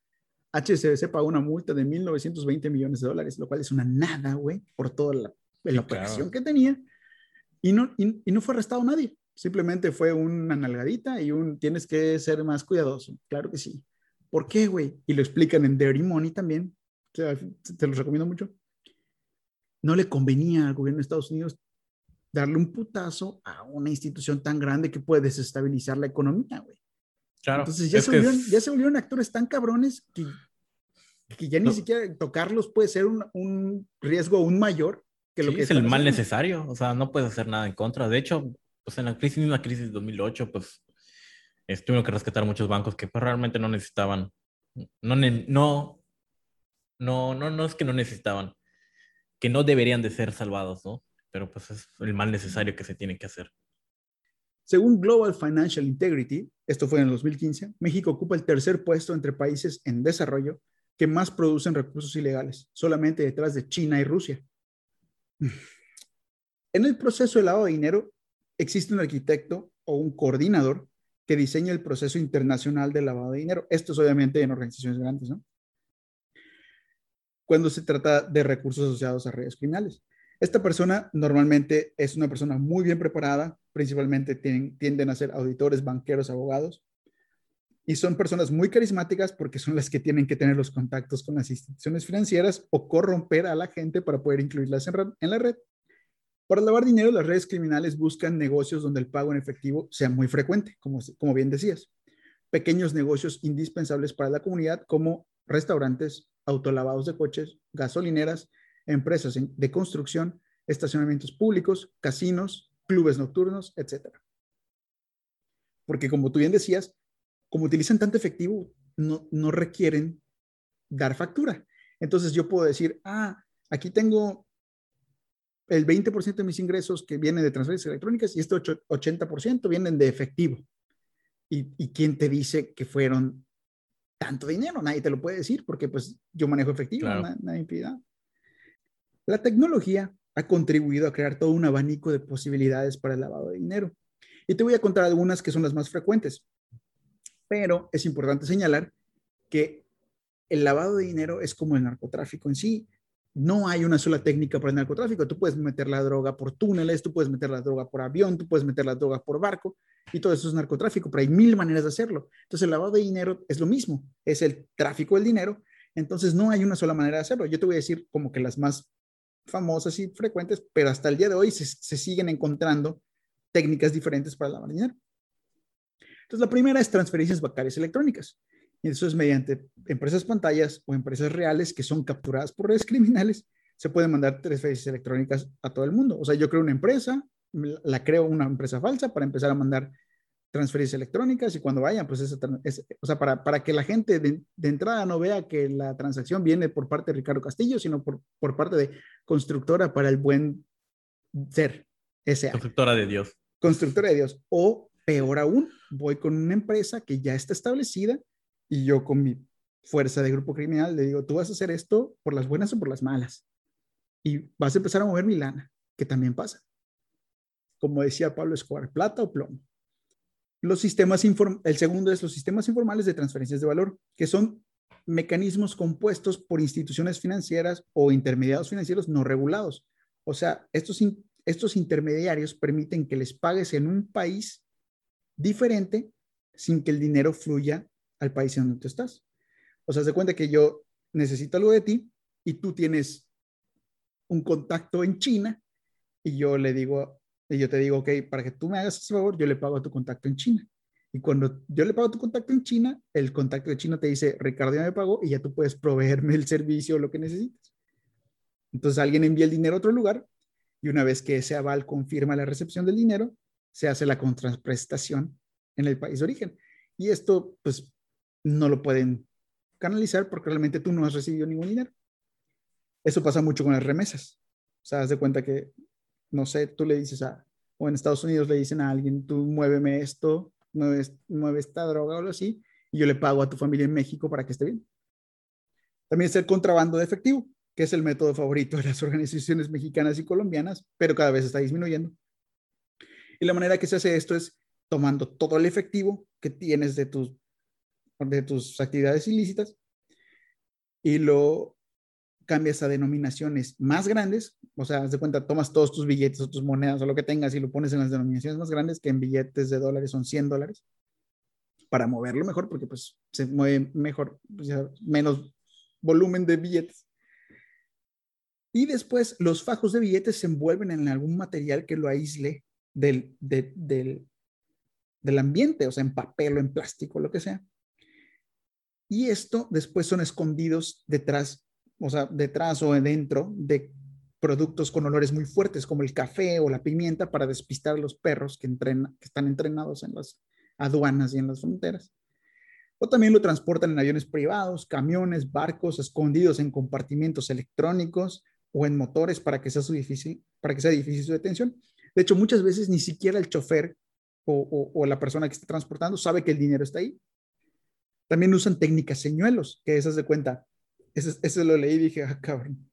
HSBC pagó una multa de 1.920 millones de dólares, lo cual es una nada, güey, por toda la, la operación que tenía. Y no, y, no fue arrestado nadie. Simplemente fue una nalgadita y un tienes que ser más cuidadoso. Claro que sí. ¿Por qué, güey? Y lo explican en Dirty Money también. te los recomiendo mucho. No le convenía al gobierno de Estados Unidos darle un putazo a una institución tan grande que puede desestabilizar la economía, güey. Claro. Entonces ya, se volvieron, ya se volvieron actores tan cabrones que, que ya ni siquiera tocarlos puede ser un, un riesgo aún mayor que lo que es el mal necesario. O sea, no puedes hacer nada en contra. De hecho, pues en la crisis, misma crisis de 2008, pues tuvieron que rescatar muchos bancos que pues, realmente no necesitaban. No, no, no, no, no es que no necesitaban, que no deberían de ser salvados, ¿no? pero pues es el mal necesario que se tiene que hacer. Según Global Financial Integrity, esto fue en el 2015, México ocupa el tercer puesto entre países en desarrollo que más producen recursos ilegales, solamente detrás de China y Rusia. En el proceso de lavado de dinero existe un arquitecto o un coordinador que diseña el proceso internacional de lavado de dinero. Esto es obviamente en organizaciones grandes, ¿no? Cuando se trata de recursos asociados a redes criminales. Esta persona normalmente es una persona muy bien preparada, principalmente tienden, a ser auditores, banqueros, abogados, y son personas muy carismáticas porque son las que tienen que tener los contactos con las instituciones financieras o corromper a la gente para poder incluirlas en, la red. Para lavar dinero, las redes criminales buscan negocios donde el pago en efectivo sea muy frecuente, como, como bien decías. Pequeños negocios indispensables para la comunidad como restaurantes, autolavados de coches, gasolineras, empresas de construcción, estacionamientos públicos, casinos, clubes nocturnos, etc. Porque como tú bien decías, como utilizan tanto efectivo, no, no requieren dar factura. Entonces yo puedo decir, ah, aquí tengo el 20% de mis ingresos que vienen de transferencias electrónicas y este 80% vienen de efectivo. ¿Y, ¿Y, quién te dice que fueron tanto dinero? Nadie te lo puede decir porque pues yo manejo efectivo, nadie pide. La tecnología ha contribuido a crear todo un abanico de posibilidades para el lavado de dinero. Y te voy a contar algunas que son las más frecuentes. Pero es importante señalar que el lavado de dinero es como el narcotráfico en sí. No hay una sola técnica para el narcotráfico. Tú puedes meter la droga por túneles, tú puedes meter la droga por avión, tú puedes meter la droga por barco y todo eso es narcotráfico, pero hay mil maneras de hacerlo. Entonces el lavado de dinero es lo mismo, es el tráfico del dinero. Entonces no hay una sola manera de hacerlo. Yo te voy a decir como que las más famosas y frecuentes, pero hasta el día de hoy se, siguen encontrando técnicas diferentes para lavar dinero. Entonces, la primera es transferencias bancarias electrónicas. Y eso es mediante empresas pantallas o empresas reales que son capturadas por redes criminales. Se pueden mandar transferencias electrónicas a todo el mundo. O sea, yo creo una empresa, la creo una empresa falsa para empezar a mandar transferencias electrónicas y cuando vayan, pues esa, o sea, para, para que la gente de, de, entrada no vea que la transacción viene por parte de Ricardo Castillo, sino por, por parte de constructora para el buen ser. Esa. Constructora de Dios. Constructora de Dios. O peor aún, voy con una empresa que ya está establecida y yo con mi fuerza de grupo criminal le digo, tú vas a hacer esto por las buenas o por las malas. Y vas a empezar a mover mi lana, que también pasa. Como decía Pablo Escobar, plata o plomo. Los sistemas el segundo es los sistemas informales de transferencias de valor, que son mecanismos compuestos por instituciones financieras o intermediarios financieros no regulados. O sea, estos, estos intermediarios permiten que les pagues en un país diferente sin que el dinero fluya al país en donde tú estás. O sea, se cuenta que yo necesito algo de ti y tú tienes un contacto en China y yo le digo y yo te digo, ok, para que tú me hagas ese favor, yo le pago a tu contacto en China. Y cuando yo le pago a tu contacto en China, el contacto de China te dice, Ricardo ya me pagó y ya tú puedes proveerme el servicio o lo que necesites. Entonces alguien envía el dinero a otro lugar y una vez que ese aval confirma la recepción del dinero, se hace la contraprestación en el país de origen. Y esto, pues, no lo pueden canalizar porque realmente tú no has recibido ningún dinero. Eso pasa mucho con las remesas. O sea, haz de cuenta que no sé, tú le dices a, o en Estados Unidos le dicen a alguien, tú muéveme esto, mueve, esta droga o algo así, y yo le pago a tu familia en México para que esté bien. También es el contrabando de efectivo, que es el método favorito de las organizaciones mexicanas y colombianas, pero cada vez está disminuyendo. Y la manera que se hace esto es tomando todo el efectivo que tienes de tus, de tus actividades ilícitas y lo cambias a denominaciones más grandes, o sea, haz de cuenta, tomas todos tus billetes o tus monedas o lo que tengas y lo pones en las denominaciones más grandes, que en billetes de dólares son 100 dólares, para moverlo mejor, porque pues se mueve mejor, pues, menos volumen de billetes. Y después los fajos de billetes se envuelven en algún material que lo aísle del, del, del ambiente, o sea, en papel o en plástico, lo que sea. Y esto después son escondidos detrás, o sea, detrás o dentro de productos con olores muy fuertes, como el café o la pimienta, para despistar a los perros que, entrenan, que están entrenados en las aduanas y en las fronteras. O también lo transportan en aviones privados, camiones, barcos, escondidos en compartimientos electrónicos o en motores para que sea, su difícil, para que sea difícil su detención. De hecho, muchas veces ni siquiera el chofer o, la persona que está transportando sabe que el dinero está ahí. También usan técnicas señuelos, que esas de cuenta. Eso, eso lo leí y dije, ah, cabrón.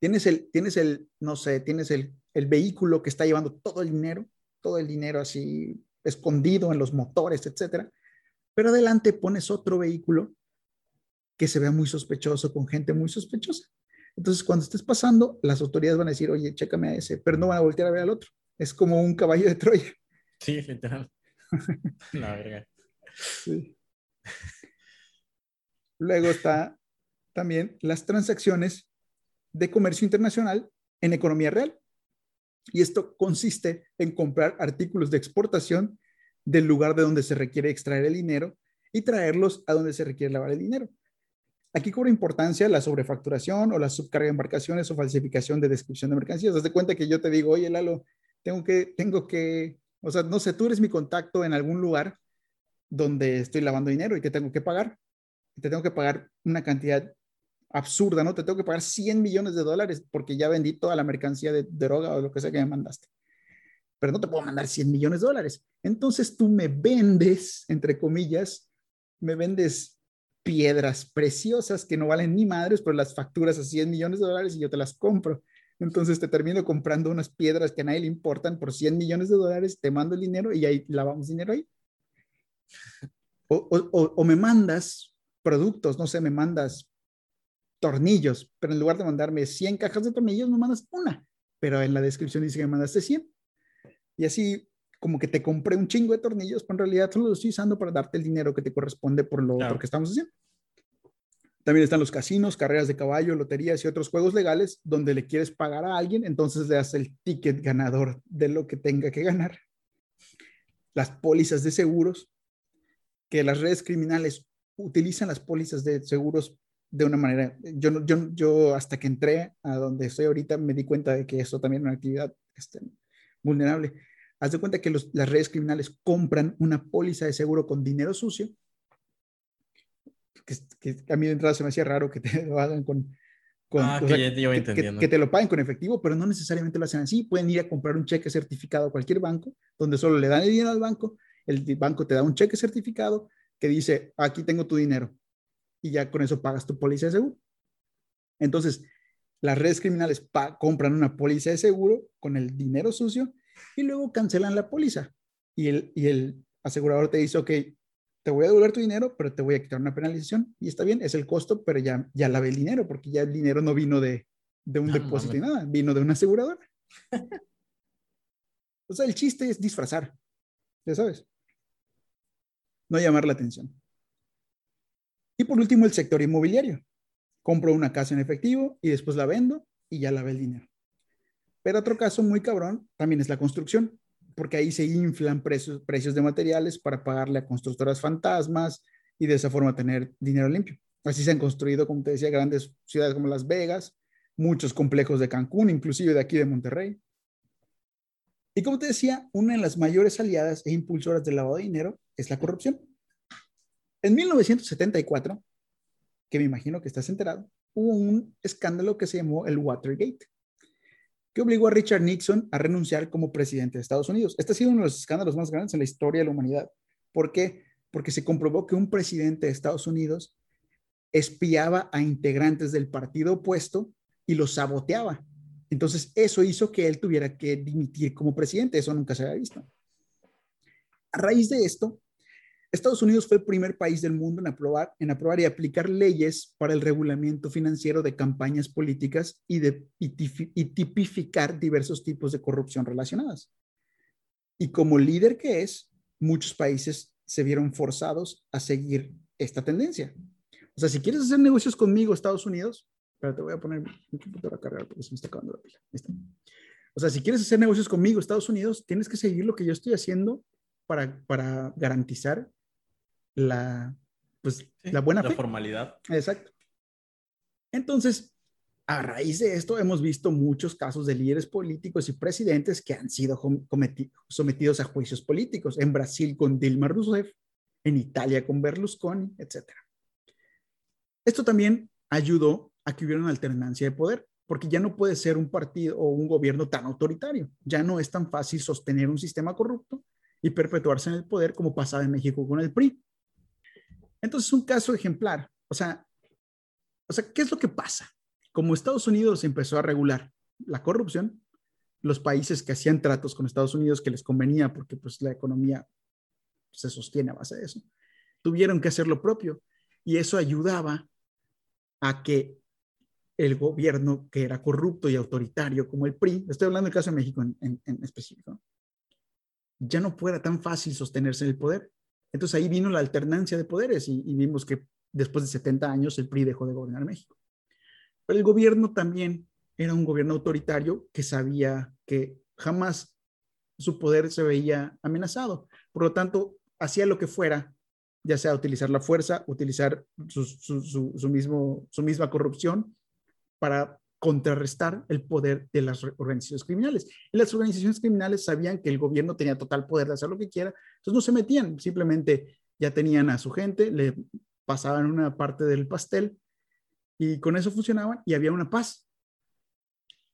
Tienes el, tienes el, no sé, tienes el, el vehículo que está llevando todo el dinero, todo el dinero así escondido en los motores, etcétera. Pero adelante pones otro vehículo que se vea muy sospechoso, con gente muy sospechosa. Entonces, cuando estés pasando, las autoridades van a decir, oye, chécame a ese, pero no van a voltear a ver al otro. Es como un caballo de Troya. Sí, literal. La verga. Luego está también las transacciones de comercio internacional en economía real. Y esto consiste en comprar artículos de exportación del lugar de donde se requiere extraer el dinero y traerlos a donde se requiere lavar el dinero. Aquí cobra importancia la sobrefacturación o la subcarga de embarcaciones o falsificación de descripción de mercancías. Haz de cuenta que yo te digo, oye, Lalo, tengo que, tengo que o sea, no sé, tú eres mi contacto en algún lugar donde estoy lavando dinero y que tengo que pagar. te tengo que pagar una cantidad absurda, ¿no? Te tengo que pagar 100 millones de dólares porque ya vendí toda la mercancía de droga o lo que sea que me mandaste. Pero no te puedo mandar 100 millones de dólares. Entonces tú me vendes, entre comillas, me vendes piedras preciosas que no valen ni madres, pero las facturas a 100 millones de dólares y yo te las compro. Entonces te termino comprando unas piedras que a nadie le importan por 100 millones de dólares, te mando el dinero y ahí lavamos dinero ahí. O, me mandas productos, no sé, me mandas tornillos, pero en lugar de mandarme 100 cajas de tornillos, me mandas una, pero en la descripción dice que me mandaste 100. Y así como que te compré un chingo de tornillos, pero en realidad solo lo estoy usando para darte el dinero que te corresponde por lo otro que estamos haciendo. También están los casinos, carreras de caballo, loterías y otros juegos legales donde le quieres pagar a alguien, entonces le das el ticket ganador de lo que tenga que ganar. Las pólizas de seguros, que las redes criminales utilizan las pólizas de seguros de una manera, yo, yo, yo hasta que entré a donde estoy ahorita me di cuenta de que eso también es una actividad este, vulnerable. Haz de cuenta que las redes criminales compran una póliza de seguro con dinero sucio que, a mí de entrada se me hacía raro que te lo hagan con... ah, que, que, te lo paguen con efectivo, pero no necesariamente lo hacen así. Pueden ir a comprar un cheque certificado a cualquier banco, donde solo le dan el dinero al banco, el banco te da un cheque certificado que dice, aquí tengo tu dinero, y ya con eso pagas tu póliza de seguro. Entonces, las redes criminales compran una póliza de seguro con el dinero sucio y luego cancelan la póliza. Y el, y el asegurador te dice, ok, te voy a devolver tu dinero, pero te voy a quitar una penalización. Y está bien, es el costo, pero ya, ya lavé el dinero, porque ya el dinero no vino de, de un depósito ni nada, vino de una aseguradora. o sea, el chiste es disfrazar, ya sabes. No llamar la atención. Y por último, el sector inmobiliario. Compro una casa en efectivo y después la vendo y ya lavé el dinero. Pero otro caso muy cabrón también es la construcción porque ahí se inflan precios, precios de materiales para pagarle a constructoras fantasmas y de esa forma tener dinero limpio. Así se han construido, como te decía, grandes ciudades como Las Vegas, muchos complejos de Cancún, inclusive de aquí de Monterrey. Y como te decía, una de las mayores aliadas e impulsoras del lavado de dinero es la corrupción. En 1974, que me imagino que estás enterado, hubo un escándalo que se llamó el Watergate que obligó a Richard Nixon a renunciar como presidente de Estados Unidos. Este ha sido uno de los escándalos más grandes en la historia de la humanidad. ¿Por qué? Porque se comprobó que un presidente de Estados Unidos espiaba a integrantes del partido opuesto y los saboteaba. Entonces, eso hizo que él tuviera que dimitir como presidente. Eso nunca se había visto. A raíz de esto, Estados Unidos fue el primer país del mundo en aprobar, en aprobar y aplicar leyes para el regulamiento financiero de campañas políticas y, de, y tipificar diversos tipos de corrupción relacionadas. Y como líder que es, muchos países se vieron forzados a seguir esta tendencia. O sea, si quieres hacer negocios conmigo, Estados Unidos, pero te voy a poner mi computadora a cargar porque se me está acabando la pila. O sea, si quieres hacer negocios conmigo, Estados Unidos, tienes que seguir lo que yo estoy haciendo para, para garantizar la, pues, la buena la formalidad. Exacto. Entonces, a raíz de esto, hemos visto muchos casos de líderes políticos y presidentes que han sido sometidos a juicios políticos. En Brasil con Dilma Rousseff, en Italia con Berlusconi, etc. Esto también ayudó a que hubiera una alternancia de poder, porque ya no puede ser un partido o un gobierno tan autoritario. Ya no es tan fácil sostener un sistema corrupto y perpetuarse en el poder como pasaba en México con el PRI. Entonces, un caso ejemplar. O sea, o sea, ¿qué es lo que pasa? Como Estados Unidos empezó a regular la corrupción, los países que hacían tratos con Estados Unidos que les convenía porque pues la economía se sostiene a base de eso, tuvieron que hacer lo propio y eso ayudaba a que el gobierno que era corrupto y autoritario como el PRI, estoy hablando del caso de México en, específico, ya no fuera tan fácil sostenerse en el poder. Entonces ahí vino la alternancia de poderes y, vimos que después de 70 años el PRI dejó de gobernar México. Pero el gobierno también era un gobierno autoritario que sabía que jamás su poder se veía amenazado. Por lo tanto, hacía lo que fuera ya sea utilizar la fuerza, utilizar su, mismo, su misma corrupción para contrarrestar el poder de las organizaciones criminales. Y las organizaciones criminales sabían que el gobierno tenía total poder de hacer lo que quiera, entonces no se metían, simplemente ya tenían a su gente, le pasaban una parte del pastel y con eso funcionaban y había una paz.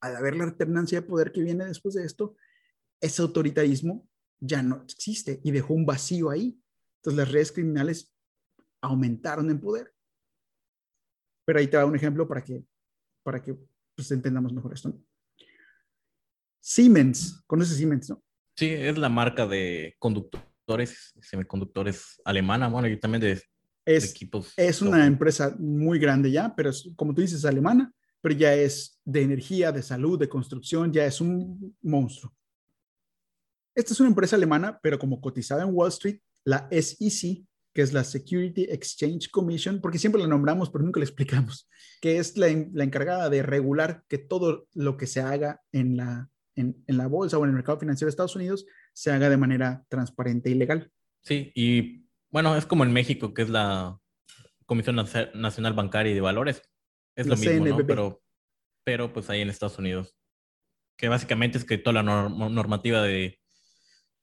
Al haber la alternancia de poder que viene después de esto, ese autoritarismo ya no existe y dejó un vacío ahí. Entonces las redes criminales aumentaron en poder. Pero ahí te da un ejemplo para que, para que pues, entendamos mejor esto. Siemens, ¿conoces Siemens, no? Sí, es la marca de conductores, semiconductores alemana, bueno, y también de, equipos. Es una empresa muy grande ya, pero como tú dices, alemana, pero ya es de energía, de salud, de construcción, ya es un monstruo. Esta es una empresa alemana, pero como cotizada en Wall Street, la SEC, que es la Security Exchange Commission, porque siempre la nombramos, pero nunca la explicamos, que es la, encargada de regular que todo lo que se haga en la, en, la bolsa o en el mercado financiero de Estados Unidos se haga de manera transparente y legal. Sí, y bueno, es como en México, que es la Comisión Nacional Bancaria y de Valores. Es lo mismo, ¿no? Pero, pero pues ahí en Estados Unidos. Que básicamente es que toda la normativa de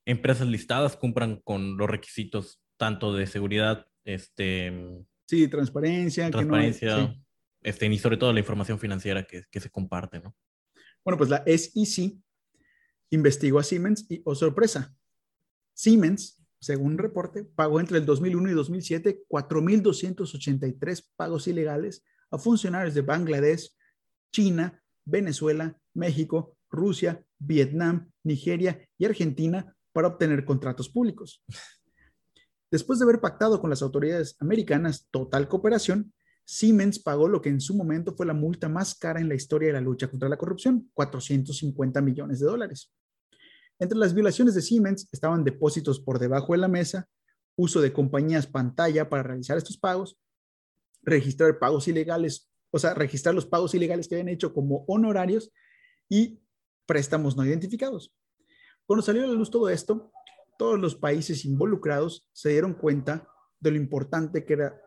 empresas listadas cumplan con los requisitos tanto de seguridad, este... Sí, transparencia. Transparencia, este, y sobre todo la información financiera que, que se comparte, ¿no? Bueno, pues la SEC investigó a Siemens y, oh sorpresa, Siemens, según reporte, pagó entre el 2001 y 2007 4.283 pagos ilegales a funcionarios de Bangladesh, China, Venezuela, México, Rusia, Vietnam, Nigeria y Argentina para obtener contratos públicos. Después de haber pactado con las autoridades americanas total cooperación, Siemens pagó lo que en su momento fue la multa más cara en la historia de la lucha contra la corrupción, 450 millones de dólares. Entre las violaciones de Siemens estaban depósitos por debajo de la mesa, uso de compañías pantalla para realizar estos pagos, registrar pagos ilegales, o sea, registrar los pagos ilegales que habían hecho como honorarios y préstamos no identificados. Cuando salió a la luz todo esto, todos los países involucrados se dieron cuenta de lo importante que era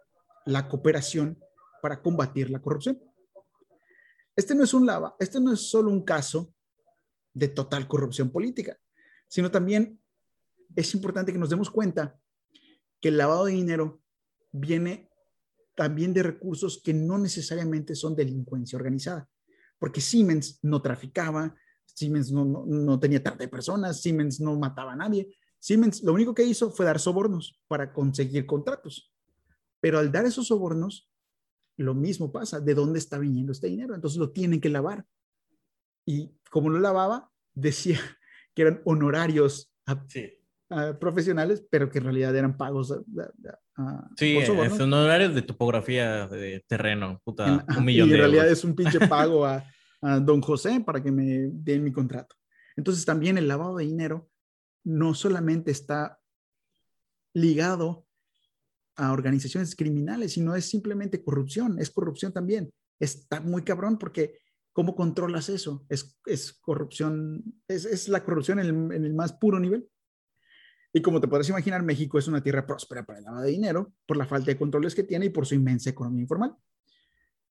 la cooperación para combatir la corrupción. Este no es un lava, este no es solo un caso de total corrupción política, sino también es importante que nos demos cuenta que el lavado de dinero viene también de recursos que no necesariamente son delincuencia organizada, porque Siemens no traficaba, Siemens no, tenía tanta de personas, Siemens no mataba a nadie. Siemens lo único que hizo fue dar sobornos para conseguir contratos. Pero al dar esos sobornos, lo mismo pasa. ¿De dónde está viniendo este dinero? Entonces lo tienen que lavar. y como lo lavaba, decía que eran honorarios profesionales, pero que en realidad eran pagos. sí, son honorarios de topografía de terreno, puta, un millón y en realidad es un pinche pago a, a don José para que me den mi contrato. Entonces también el lavado de dinero no solamente está ligado a organizaciones criminales, sino es simplemente corrupción, es corrupción también. Está muy cabrón porque ¿cómo controlas eso? Es, es corrupción, es, es, la corrupción en el, más puro nivel. Y como te puedes imaginar, México es una tierra próspera para el lavado de dinero por la falta de controles que tiene y por su inmensa economía informal.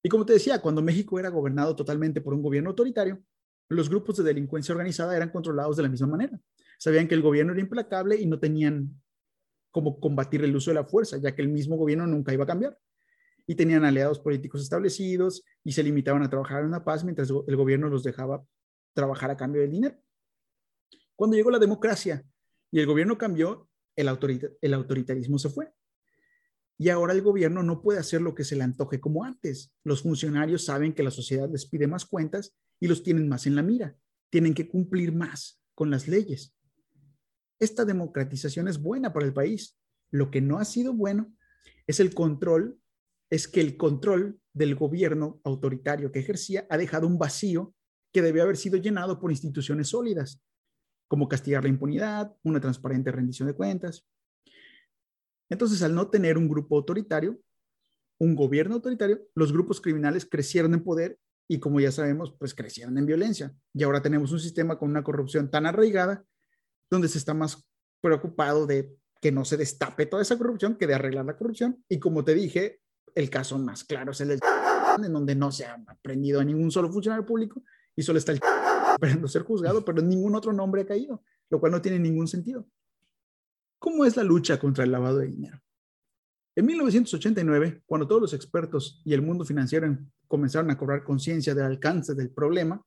Y como te decía, cuando México era gobernado totalmente por un gobierno autoritario, los grupos de delincuencia organizada eran controlados de la misma manera. Sabían que el gobierno era implacable y no tenían cómo combatir el uso de la fuerza, ya que el mismo gobierno nunca iba a cambiar. Y tenían aliados políticos establecidos y se limitaban a trabajar en la paz mientras el gobierno los dejaba trabajar a cambio de dinero. Cuando llegó la democracia y el gobierno cambió, el, el autoritarismo se fue. Y ahora el gobierno no puede hacer lo que se le antoje como antes. Los funcionarios saben que la sociedad les pide más cuentas y los tienen más en la mira. Tienen que cumplir más con las leyes. Esta democratización es buena para el país. Lo que no ha sido bueno es el control, es que el control del gobierno autoritario que ejercía ha dejado un vacío que debe haber sido llenado por instituciones sólidas, como castigar la impunidad, una transparente rendición de cuentas. Entonces, al no tener un grupo autoritario, un gobierno autoritario, los grupos criminales crecieron en poder y como ya sabemos, pues crecieron en violencia. Y ahora tenemos un sistema con una corrupción tan arraigada donde se está más preocupado de que no se destape toda esa corrupción que de arreglar la corrupción. Y como te dije, el caso más claro es el del en donde no se ha aprendido a ningún solo funcionario público y solo está el esperando ser juzgado, pero ningún otro nombre ha caído, lo cual no tiene ningún sentido. ¿Cómo es la lucha contra el lavado de dinero? En 1989, cuando todos los expertos y el mundo financiero comenzaron a cobrar conciencia del alcance del problema,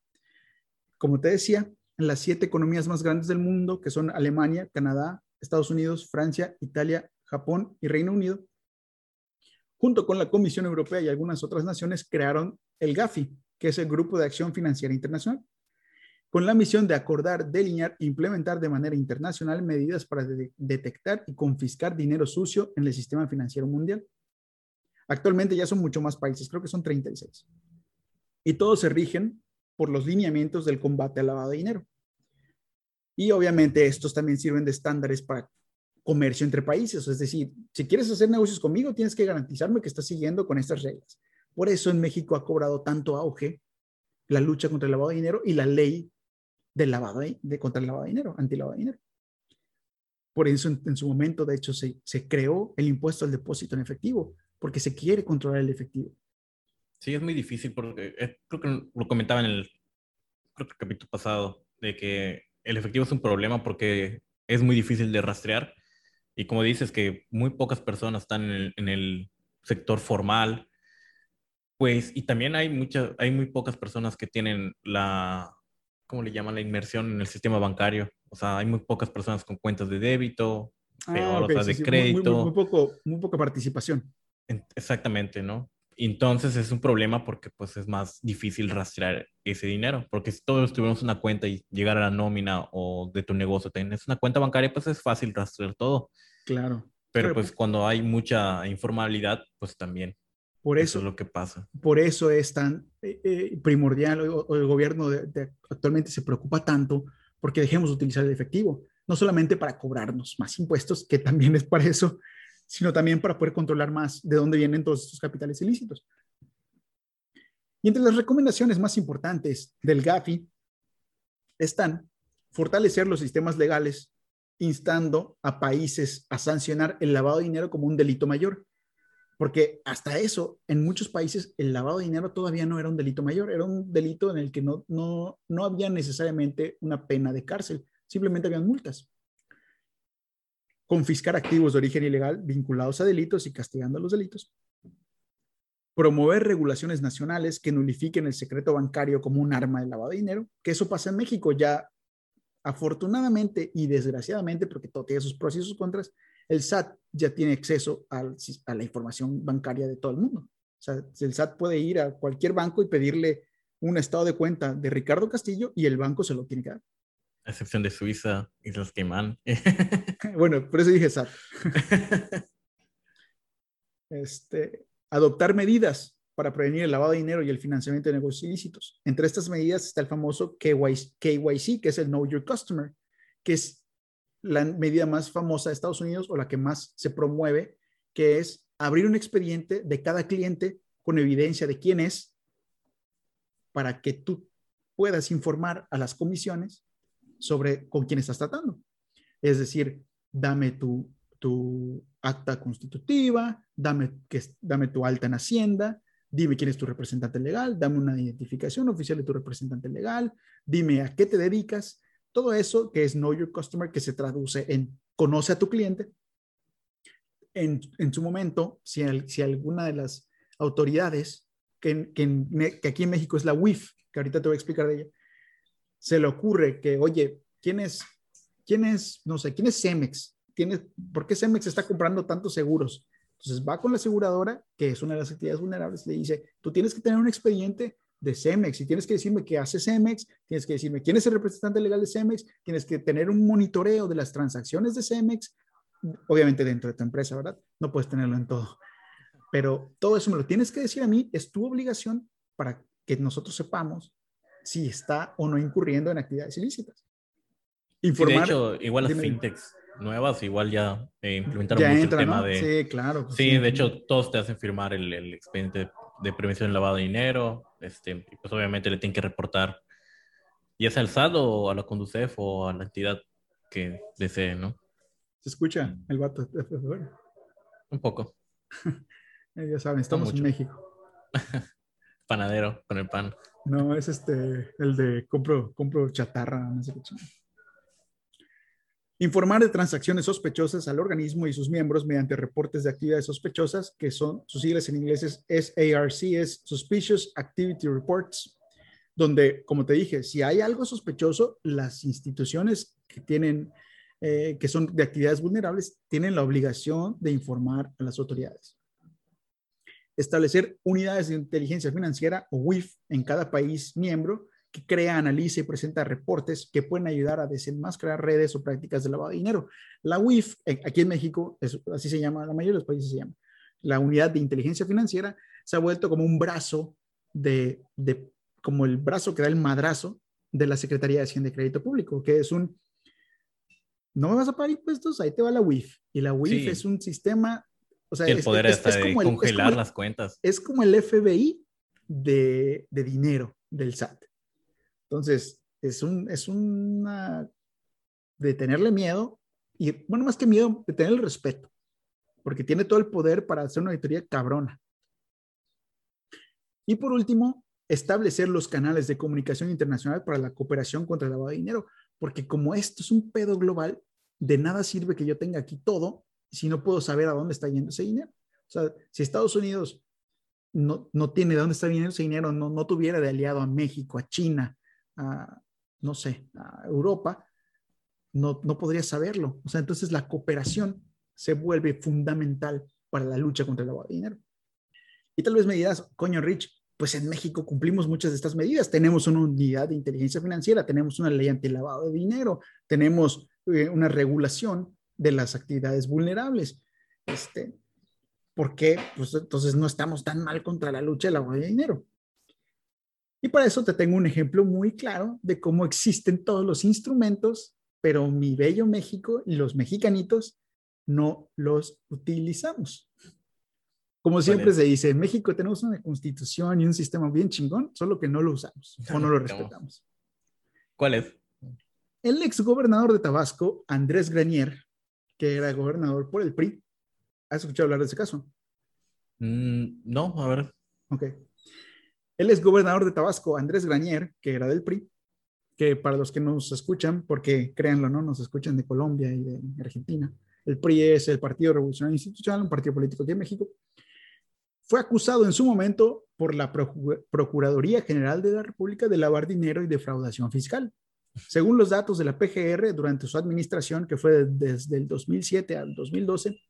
como te decía, en las siete economías más grandes del mundo, que son Alemania, Canadá, Estados Unidos, Francia, Italia, Japón y Reino Unido, junto con la Comisión Europea y algunas otras naciones, crearon el GAFI, que es el Grupo de Acción Financiera Internacional, con la misión de acordar, delinear e implementar de manera internacional medidas para detectar y confiscar dinero sucio en el sistema financiero mundial. Actualmente ya son mucho más países, creo que son 36. Y todos se rigen por los lineamientos del combate al lavado de dinero. Y obviamente estos también sirven de estándares para comercio entre países. Es decir, si quieres hacer negocios conmigo, tienes que garantizarme que estás siguiendo con estas reglas. Por eso en México ha cobrado tanto auge la lucha contra el lavado de dinero y la ley del lavado de, contra el lavado de dinero, anti-lavado de dinero. Por eso en, su momento, de hecho, se creó el impuesto al depósito en efectivo, porque se quiere controlar el efectivo. Sí, es muy difícil porque eh, creo que lo comentaba en el, creo que el capítulo pasado, de que el efectivo es un problema porque es muy difícil de rastrear. Y como dices que muy pocas personas están en el, en el sector formal, pues, y también hay, muchas, hay muy pocas personas que tienen la, ¿cómo le llaman? La inmersión en el sistema bancario. O sea, hay muy pocas personas con cuentas de débito, ah, o sea, de crédito. Muy, poco, muy poca participación. Exactamente, ¿no? Entonces es un problema porque pues es más difícil rastrear ese dinero, porque si todos tuviéramos una cuenta y llegar a la nómina o de tu negocio tienes una cuenta bancaria, pues es fácil rastrear todo. Claro. Pero, pues, cuando hay mucha informalidad, pues también. Por eso, es lo que pasa. Por eso es tan eh, eh, primordial o, el gobierno actualmente se preocupa tanto porque dejemos de utilizar el efectivo, no solamente para cobrarnos más impuestos, que también es para eso, sino también para poder controlar más de dónde vienen todos estos capitales ilícitos. Y entre las recomendaciones más importantes del GAFI están fortalecer los sistemas legales, instando a países a sancionar el lavado de dinero como un delito mayor. Porque hasta eso, en muchos países, el lavado de dinero todavía no era un delito mayor, era un delito en el que no, no, no había necesariamente una pena de cárcel, simplemente habían multas confiscar activos de origen ilegal vinculados a delitos y castigando los delitos, promover regulaciones nacionales que nulifiquen el secreto bancario como un arma de lavado de dinero, que eso pasa en México ya afortunadamente y desgraciadamente, porque todo tiene sus pros y sus contras, el SAT ya tiene acceso a la información bancaria de todo el mundo. O sea, el SAT puede ir a cualquier banco y pedirle un estado de cuenta de Ricardo Castillo y el banco se lo tiene que dar. A excepción de Suiza, Islas Caimán. bueno, por eso dije SAT. este, adoptar medidas para prevenir el lavado de dinero y el financiamiento de negocios ilícitos. Entre estas medidas está el famoso KYC, que es el Know Your Customer, que es la medida más famosa de Estados Unidos o la que más se promueve, que es abrir un expediente de cada cliente con evidencia de quién es para que tú puedas informar a las comisiones sobre con quién estás tratando. Es decir, dame tu, tu acta constitutiva, dame, que, dame tu alta en Hacienda, dime quién es tu representante legal, dame una identificación oficial de tu representante legal, dime a qué te dedicas, todo eso que es Know Your Customer, que se traduce en conoce a tu cliente. En, en su momento, si, si, alguna de las autoridades, que, que, que, aquí en México es la WIF, que ahorita te voy a explicar de ella, se le ocurre que, oye, ¿quién es, quién es, no sé, quién es Cemex? ¿Tiene, ¿Por qué Cemex está comprando tantos seguros? Entonces va con la aseguradora, que es una de las actividades vulnerables, le dice, tú tienes que tener un expediente de Cemex y tienes que decirme qué hace Cemex, tienes que decirme quién es el representante legal de Cemex, tienes que tener un monitoreo de las transacciones de Cemex, obviamente dentro de tu empresa, ¿verdad? No puedes tenerlo en todo. Pero todo eso me lo tienes que decir a mí, es tu obligación para que nosotros sepamos si está o no incurriendo en actividades ilícitas. Informar, de hecho, igual las fintechs nuevas igual ya eh, implementaron mucho el tema de... Sí, claro. Pues sí, de hecho, todos te hacen firmar el, el expediente de prevención del lavado de dinero, este, pues obviamente le tienen que reportar ya sea al SAT o a la Conducef o a la entidad que desee, ¿no? ¿Se escucha el vato? Un poco. Ya saben, estamos en México. Panadero con el pan. No, es este, el de compro, compro chatarra, no sé qué Informar de transacciones sospechosas al organismo y sus miembros mediante reportes de actividades sospechosas, que son sus siglas en inglés es SARC, es Suspicious Activity Reports, donde, como te dije, si hay algo sospechoso, las instituciones que tienen, eh, que son de actividades vulnerables, tienen la obligación de informar a las autoridades. Establecer unidades de inteligencia financiera o WIF en cada país miembro que crea, analiza y presenta reportes que pueden ayudar a desenmascarar redes o prácticas de lavado de dinero. La eh, aquí en México, así se llama, la mayoría de los países se llama, la unidad de inteligencia financiera, se ha vuelto como un brazo de, de como el brazo que da el madrazo de la Secretaría de Hacienda y Crédito Público, que es un, no me vas a pagar impuestos, ahí te va la UIF. Y la UIF es un sistema, o sea, el poder es, como congelar las cuentas. Es como el FBI de, de dinero del SAT. Entonces, es, un, es una de tenerle miedo y, bueno, más que miedo, de tener el respeto, porque tiene todo el poder para hacer una auditoría cabrona. Y por último, establecer los canales de comunicación internacional para la cooperación contra el lavado de dinero, porque como esto es un pedo global, de nada sirve que yo tenga aquí todo si no puedo saber a dónde está yendo ese dinero. O sea, si Estados Unidos no, no tiene de dónde está viniendo ese dinero, no, no tuviera de aliado a México, a China, a, no sé, a Europa, no, no podría saberlo. O sea, entonces la cooperación se vuelve fundamental para la lucha contra el lavado de dinero. Y tal vez me dirás, coño, Rich, pues en México cumplimos muchas de estas medidas. Tenemos una unidad de inteligencia financiera, tenemos una ley anti-lavado de dinero, tenemos eh, una regulación de las actividades vulnerables. Este, ¿Por qué? Pues entonces no estamos tan mal contra la lucha del lavado de dinero. Y para eso te tengo un ejemplo muy claro de cómo existen todos los instrumentos, pero mi bello México y los mexicanitos no los utilizamos. Como siempre se dice, en México tenemos una constitución y un sistema bien chingón, solo que no lo usamos o no lo respetamos. ¿Cuál es? El ex gobernador de Tabasco, Andrés Granier, que era gobernador por el PRI. ¿Has escuchado hablar de ese caso? Mm, no, a ver. Ok. Él es gobernador de Tabasco, Andrés Granier, que era del PRI, que para los que nos escuchan, porque créanlo, ¿no? Nos escuchan de Colombia y de Argentina. El PRI es el Partido Revolucionario Institucional, un partido político aquí en México. Fue acusado en su momento por la Procuraduría General de la República de lavar dinero y defraudación fiscal. Según los datos de la PGR, durante su administración, que fue desde el 2007 al 2012,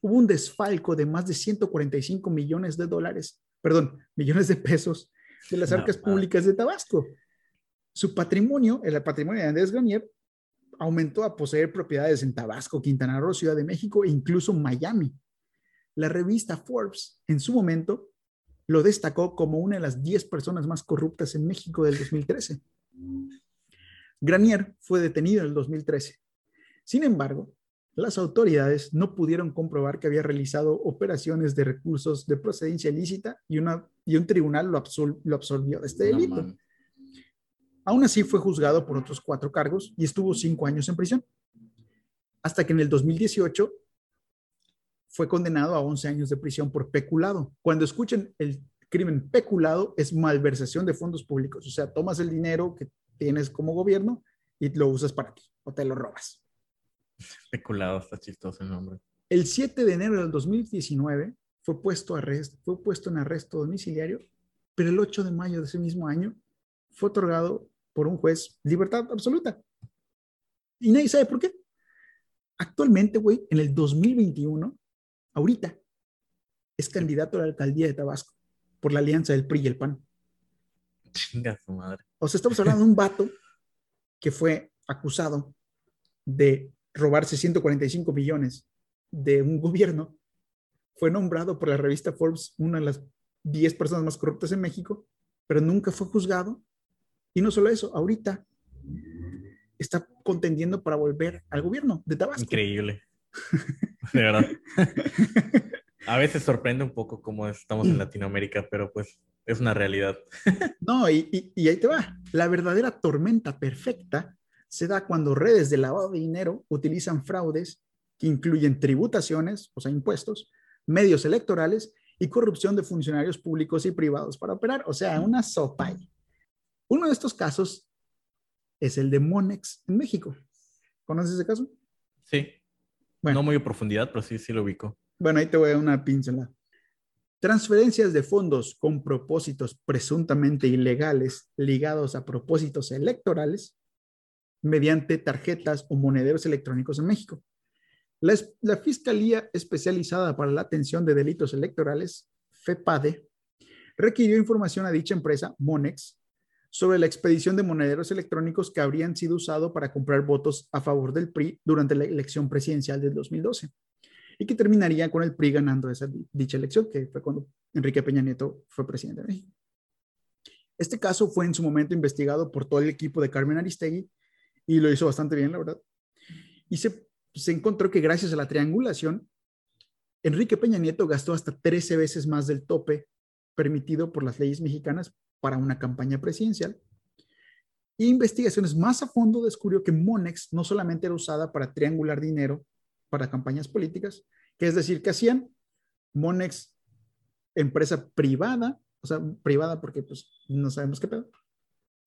hubo un desfalco de más de 145 millones de dólares perdón, millones de pesos de las arcas públicas de Tabasco. Su patrimonio, el patrimonio de Andrés Granier, aumentó a poseer propiedades en Tabasco, Quintana Roo, Ciudad de México e incluso Miami. La revista Forbes, en su momento, lo destacó como una de las 10 personas más corruptas en México del 2013. Granier fue detenido en el 2013. Sin embargo, las autoridades no pudieron comprobar que había realizado operaciones de recursos de procedencia ilícita y, una, y un tribunal lo, lo absolvió de este delito. Aún así fue juzgado por otros cuatro cargos y estuvo cinco años en prisión. Hasta que en el 2018 fue condenado a 11 años de prisión por peculado. Cuando escuchen el crimen peculado es malversación de fondos públicos, o sea, tomas el dinero que tienes como gobierno y lo usas para ti o te lo robas. Peculado, está chistoso el nombre. El 7 de enero del 2019 fue puesto, arresto, fue puesto en arresto domiciliario, pero el 8 de mayo de ese mismo año fue otorgado por un juez libertad absoluta. Y nadie sabe por qué. Actualmente, güey, en el 2021, ahorita, es candidato a la alcaldía de Tabasco por la alianza del PRI y el PAN. Chinga su madre. O sea, estamos hablando de un vato que fue acusado de robarse 145 millones de un gobierno. Fue nombrado por la revista Forbes una de las 10 personas más corruptas en México, pero nunca fue juzgado y no solo eso, ahorita está contendiendo para volver al gobierno de Tabasco. Increíble. De verdad. A veces sorprende un poco cómo estamos en Latinoamérica, pero pues es una realidad. No, y, y, ahí te va. La verdadera tormenta perfecta se da cuando redes de lavado de dinero utilizan fraudes que incluyen tributaciones, o sea, impuestos, medios electorales y corrupción de funcionarios públicos y privados para operar. O sea, una sopa. Uno de estos casos es el de Monex en México. ¿Conoces ese caso? Sí. Bueno, no muy a profundidad, pero sí, sí lo ubico. Bueno, ahí te voy a dar una pincelada. Transferencias de fondos con propósitos presuntamente ilegales ligados a propósitos electorales mediante tarjetas o monederos electrónicos en México. La, Fiscalía Especializada para la Atención de Delitos Electorales, FEPADE, requirió información a dicha empresa, Monex, sobre la expedición de monederos electrónicos que habrían sido usados para comprar votos a favor del PRI durante la elección presidencial del 2012 y que terminaría con el PRI ganando esa dicha elección, que fue cuando Enrique Peña Nieto fue presidente de México. Este caso fue en su momento investigado por todo el equipo de Carmen Aristegui y lo hizo bastante bien, la verdad. Y se, se encontró que gracias a la triangulación, Enrique Peña Nieto gastó hasta 13 veces más del tope permitido por las leyes mexicanas para una campaña presidencial. Y investigaciones más a fondo descubrió que Monex no solamente era usada para triangular dinero para campañas políticas, que es decir, que hacían Monex, empresa privada, o sea, privada porque pues no sabemos qué pedo,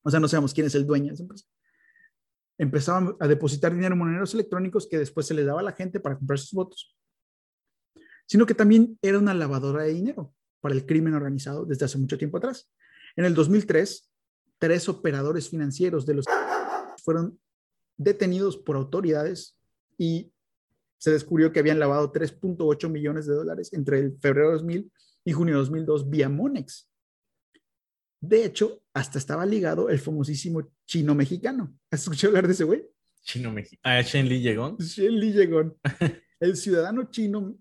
o sea, no sabemos quién es el dueño de esa empresa. Empezaban a depositar dinero en moneros electrónicos que después se les daba a la gente para comprar sus votos, sino que también era una lavadora de dinero para el crimen organizado desde hace mucho tiempo atrás. En el 2003, tres operadores financieros de los fueron detenidos por autoridades y se descubrió que habían lavado 3.8 millones de dólares entre el febrero de 2000 y junio de 2002 vía Monex. De hecho, hasta estaba ligado el famosísimo chino mexicano. ¿Has escuchado hablar de ese güey? Chino mexicano. Ah, Shen Li Yegon. Shen Li Yegon. el ciudadano chino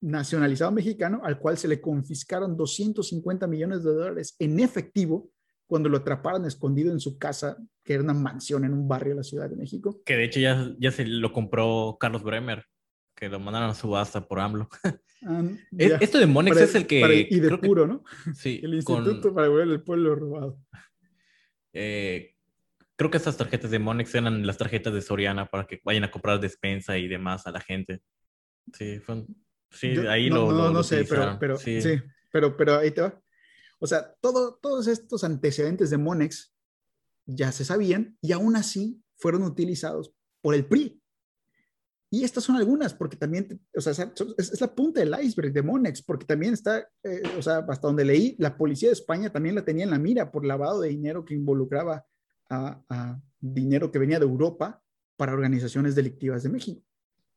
nacionalizado mexicano al cual se le confiscaron 250 millones de dólares en efectivo cuando lo atraparon escondido en su casa, que era una mansión en un barrio de la Ciudad de México. Que de hecho ya, ya se lo compró Carlos Bremer, que lo mandaron a subasta por AMLO. Ah, esto de Monex es el que... y de puro, ¿no? Sí. El Instituto para Devolver el Pueblo Robado. Eh, creo que esas tarjetas de Monex eran las tarjetas de Soriana para que vayan a comprar despensa y demás a la gente. Sí, fue Sí, ahí no, lo, no, no sé, pero, pero sí. pero, pero ahí te va. O sea, todo, todos estos antecedentes de Monex ya se sabían y aún así fueron utilizados por el PRI. Y estas son algunas, porque también, o sea, es, la punta del iceberg de Monex, porque también está, eh, o sea, hasta donde leí, la policía de España también la tenía en la mira por lavado de dinero que involucraba a, a dinero que venía de Europa para organizaciones delictivas de México.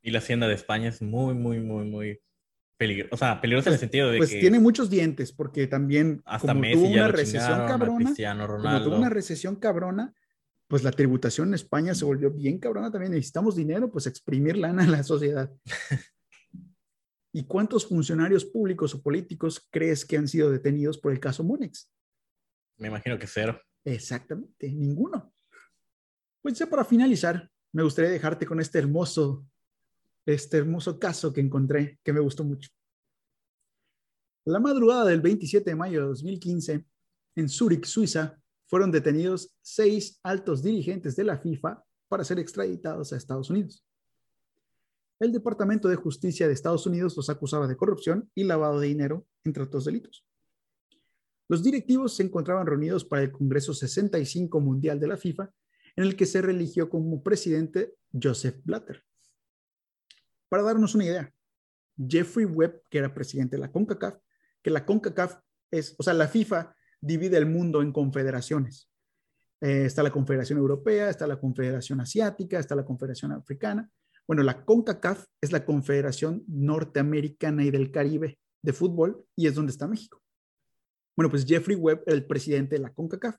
Y la Hacienda de España es muy, muy, muy, muy o sea, peligrosa en el sentido de pues que... tiene muchos dientes, porque también hasta como Messi tuvo ya una recesión cabrona, Cristiano como Ronaldo. tuvo una recesión cabrona, pues la tributación en España se volvió bien cabrona también. Necesitamos dinero, pues exprimir lana a la sociedad. ¿Y cuántos funcionarios públicos o políticos crees que han sido detenidos por el caso Monex? Me imagino que cero. Exactamente, ninguno. Pues ya para finalizar, me gustaría dejarte con este hermoso, este hermoso caso que encontré, que me gustó mucho. La madrugada del 27 de mayo de 2015, en Zúrich, Suiza, fueron detenidos seis altos dirigentes de la FIFA para ser extraditados a Estados Unidos. El Departamento de Justicia de Estados Unidos los acusaba de corrupción y lavado de dinero, entre otros delitos. Los directivos se encontraban reunidos para el Congreso 65 Mundial de la FIFA, en el que se religió como presidente Joseph Blatter. Para darnos una idea, Jeffrey Webb, que era presidente de la CONCACAF, que la CONCACAF es, o sea, la FIFA divide el mundo en confederaciones. Eh, está la Confederación Europea, está la Confederación Asiática, está la Confederación Africana. Bueno, la CONCACAF es la Confederación Norteamericana y del Caribe de fútbol y es donde está México. Bueno, pues Jeffrey Webb el presidente de la CONCACAF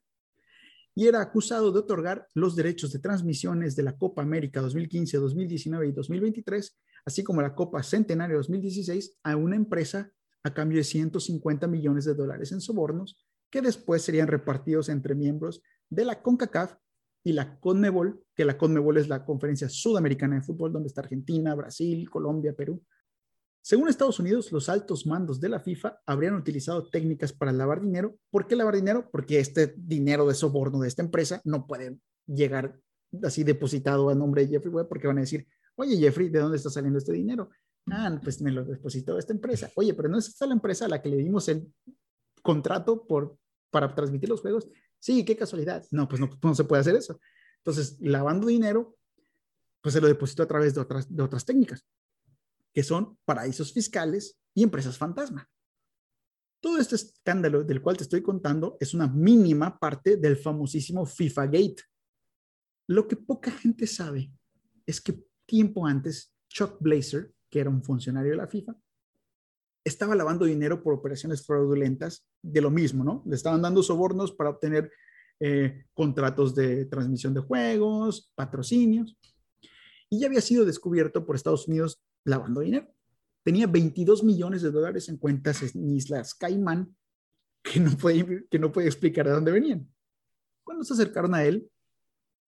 y era acusado de otorgar los derechos de transmisiones de la Copa América 2015, 2019 y 2023, así como la Copa Centenario 2016, a una empresa a cambio de 150 millones de dólares en sobornos que después serían repartidos entre miembros de la CONCACAF y la CONMEBOL, que la CONMEBOL es la Conferencia Sudamericana de Fútbol, donde está Argentina, Brasil, Colombia, Perú. Según Estados Unidos, los altos mandos de la FIFA habrían utilizado técnicas para lavar dinero. ¿Por qué lavar dinero? Porque este dinero de soborno de esta empresa no puede llegar así depositado a nombre de Jeffrey Webb porque van a decir, oye Jeffrey, ¿de dónde está saliendo este dinero? Ah, pues me lo depositó esta empresa. Oye, pero no es esta la empresa a la que le dimos el contrato por, para transmitir los juegos. Sí, qué casualidad. No, pues no, no se puede hacer eso. Entonces, lavando dinero, pues se lo depositó a través de otras, de otras técnicas, que son paraísos fiscales y empresas fantasma. Todo este escándalo del cual te estoy contando es una mínima parte del famosísimo FIFA Gate. Lo que poca gente sabe es que tiempo antes, Chuck Blazer, que era un funcionario de la FIFA, estaba lavando dinero por operaciones fraudulentas de lo mismo, ¿no? Le estaban dando sobornos para obtener eh, contratos de transmisión de juegos, patrocinios, y ya había sido descubierto por Estados Unidos lavando dinero. Tenía 22 millones de dólares en cuentas en Islas Caimán que no puede, que no puede explicar de dónde venían. Cuando se acercaron a él,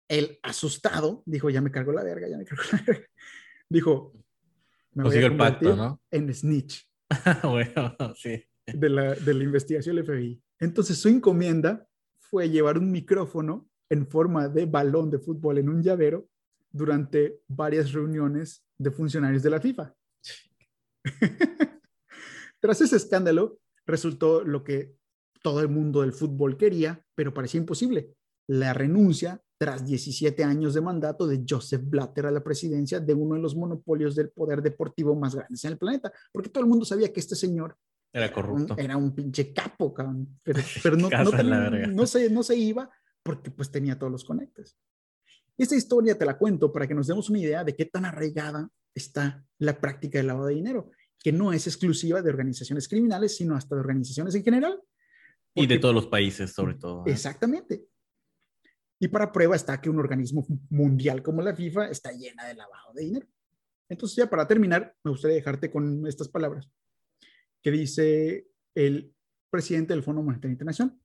él asustado dijo, ya me cargo la verga, ya me cargo la verga. Dijo, me voy a el pacto, ¿no? en snitch. bueno, sí. De la, de la investigación del FBI. Entonces su encomienda fue llevar un micrófono en forma de balón de fútbol en un llavero durante varias reuniones de funcionarios de la FIFA. Tras ese escándalo, resultó lo que todo el mundo del fútbol quería, pero parecía imposible, la renuncia tras 17 años de mandato de Joseph Blatter a la presidencia de uno de los monopolios del poder deportivo más grandes en el planeta, porque todo el mundo sabía que este señor era corrupto. Un, era un pinche capo, cabrón, pero, pero no, no, tenía, no, se, no se iba porque pues tenía todos los conectes. Esta historia te la cuento para que nos demos una idea de qué tan arraigada está la práctica del lavado de dinero, que no es exclusiva de organizaciones criminales, sino hasta de organizaciones en general. Porque, y de todos los países, sobre todo. ¿eh? Exactamente. Y para prueba está que un organismo mundial como la FIFA está llena de lavado de dinero. Entonces, ya para terminar, me gustaría dejarte con estas palabras que dice el presidente del Fondo Monetario Internacional.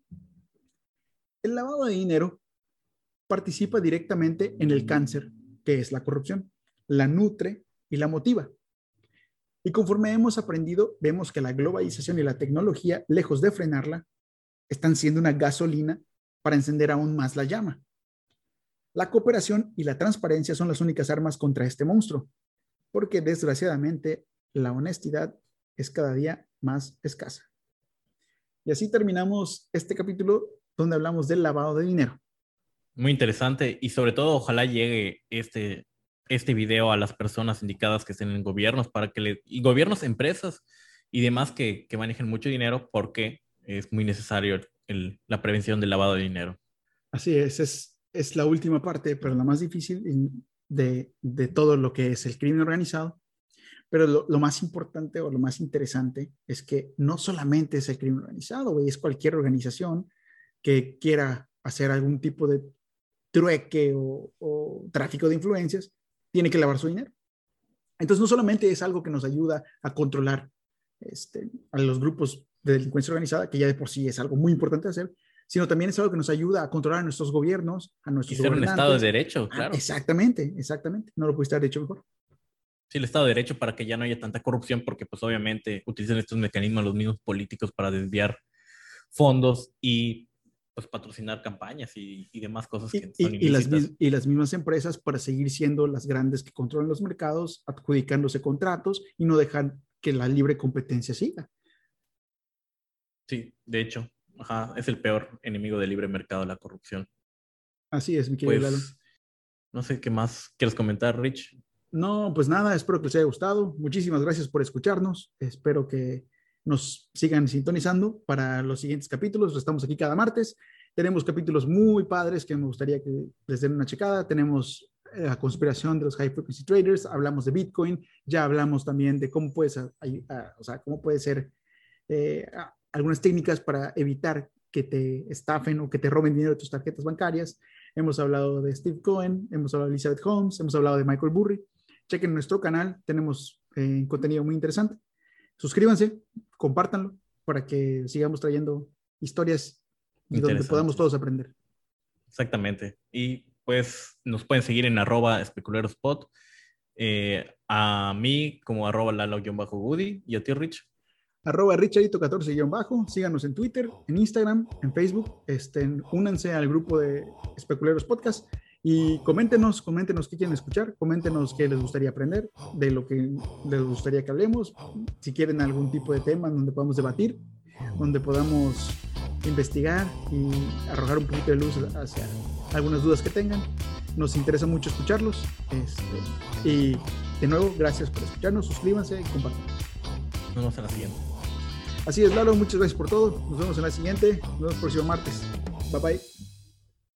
El lavado de dinero participa directamente en el cáncer, que es la corrupción, la nutre y la motiva. Y conforme hemos aprendido, vemos que la globalización y la tecnología, lejos de frenarla, están siendo una gasolina para encender aún más la llama. La cooperación y la transparencia son las únicas armas contra este monstruo, porque desgraciadamente la honestidad es cada día más escasa. Y así terminamos este capítulo donde hablamos del lavado de dinero. Muy interesante y sobre todo ojalá llegue este, este video a las personas indicadas que estén en gobiernos para que le, y gobiernos, empresas y demás que, que manejen mucho dinero porque es muy necesario el, la prevención del lavado de dinero. Así es, es, es la última parte, pero la más difícil de, de todo lo que es el crimen organizado, Pero lo, más importante o lo más interesante es que no solamente es el crimen organizado, güey, es cualquier organización que quiera hacer algún tipo de trueque o, o tráfico de influencias, tiene que lavar su dinero. Entonces, no solamente es algo que nos ayuda a controlar este, a los grupos de delincuencia organizada, que ya de por sí es algo muy importante hacer, sino también es algo que nos ayuda a controlar a nuestros gobiernos, a nuestros y ser un Estado de Derecho, ah, claro. exactamente, exactamente. No lo pudiste haber hecho mejor. Sí, el Estado de Derecho para que ya no haya tanta corrupción, porque pues obviamente utilizan estos mecanismos los mismos políticos para desviar fondos y pues patrocinar campañas y, demás cosas que y, son y, las, y las mismas empresas para seguir siendo las grandes que controlan los mercados, adjudicándose contratos y no dejan que la libre competencia siga. Sí, de hecho, es el peor enemigo del libre mercado, la corrupción. Así es, mi querido pues, No sé qué más quieres comentar, Rich. No, pues nada, espero que les haya gustado. Muchísimas gracias por escucharnos. Espero que nos sigan sintonizando para los siguientes capítulos. Estamos aquí cada martes. Tenemos capítulos muy padres que me gustaría que les den una checada. Tenemos eh, la conspiración de los high frequency traders, hablamos de Bitcoin, ya hablamos también de cómo puede ser, o sea, cómo puede ser eh, algunas técnicas para evitar que te estafen o que te roben dinero de tus tarjetas bancarias. Hemos hablado de Steve Cohen, hemos hablado de Elizabeth Holmes, hemos hablado de Michael Burry. Chequen nuestro canal, tenemos eh, contenido muy interesante. Suscríbanse, compártanlo para que sigamos trayendo historias y donde podamos todos aprender. Exactamente. Y pues nos pueden seguir en arroba especulerospot. Eh, a mí como arroba lalo-woody y a ti, Rich arroba richardito14-bajo, síganos en Twitter, en Instagram, en Facebook, estén, únanse al grupo de Especuleros Podcast y coméntenos, coméntenos qué quieren escuchar, coméntenos qué les gustaría aprender, de lo que les gustaría que hablemos, si quieren algún tipo de tema donde podamos debatir, donde podamos investigar y arrojar un poquito de luz hacia algunas dudas que tengan. Nos interesa mucho escucharlos. Este, y de nuevo, gracias por escucharnos, suscríbanse y compartan. Nos vemos en la siguiente. Así es, Lalo, muchas gracias por todo. Nos vemos en la siguiente. Nos vemos el próximo martes. Bye bye.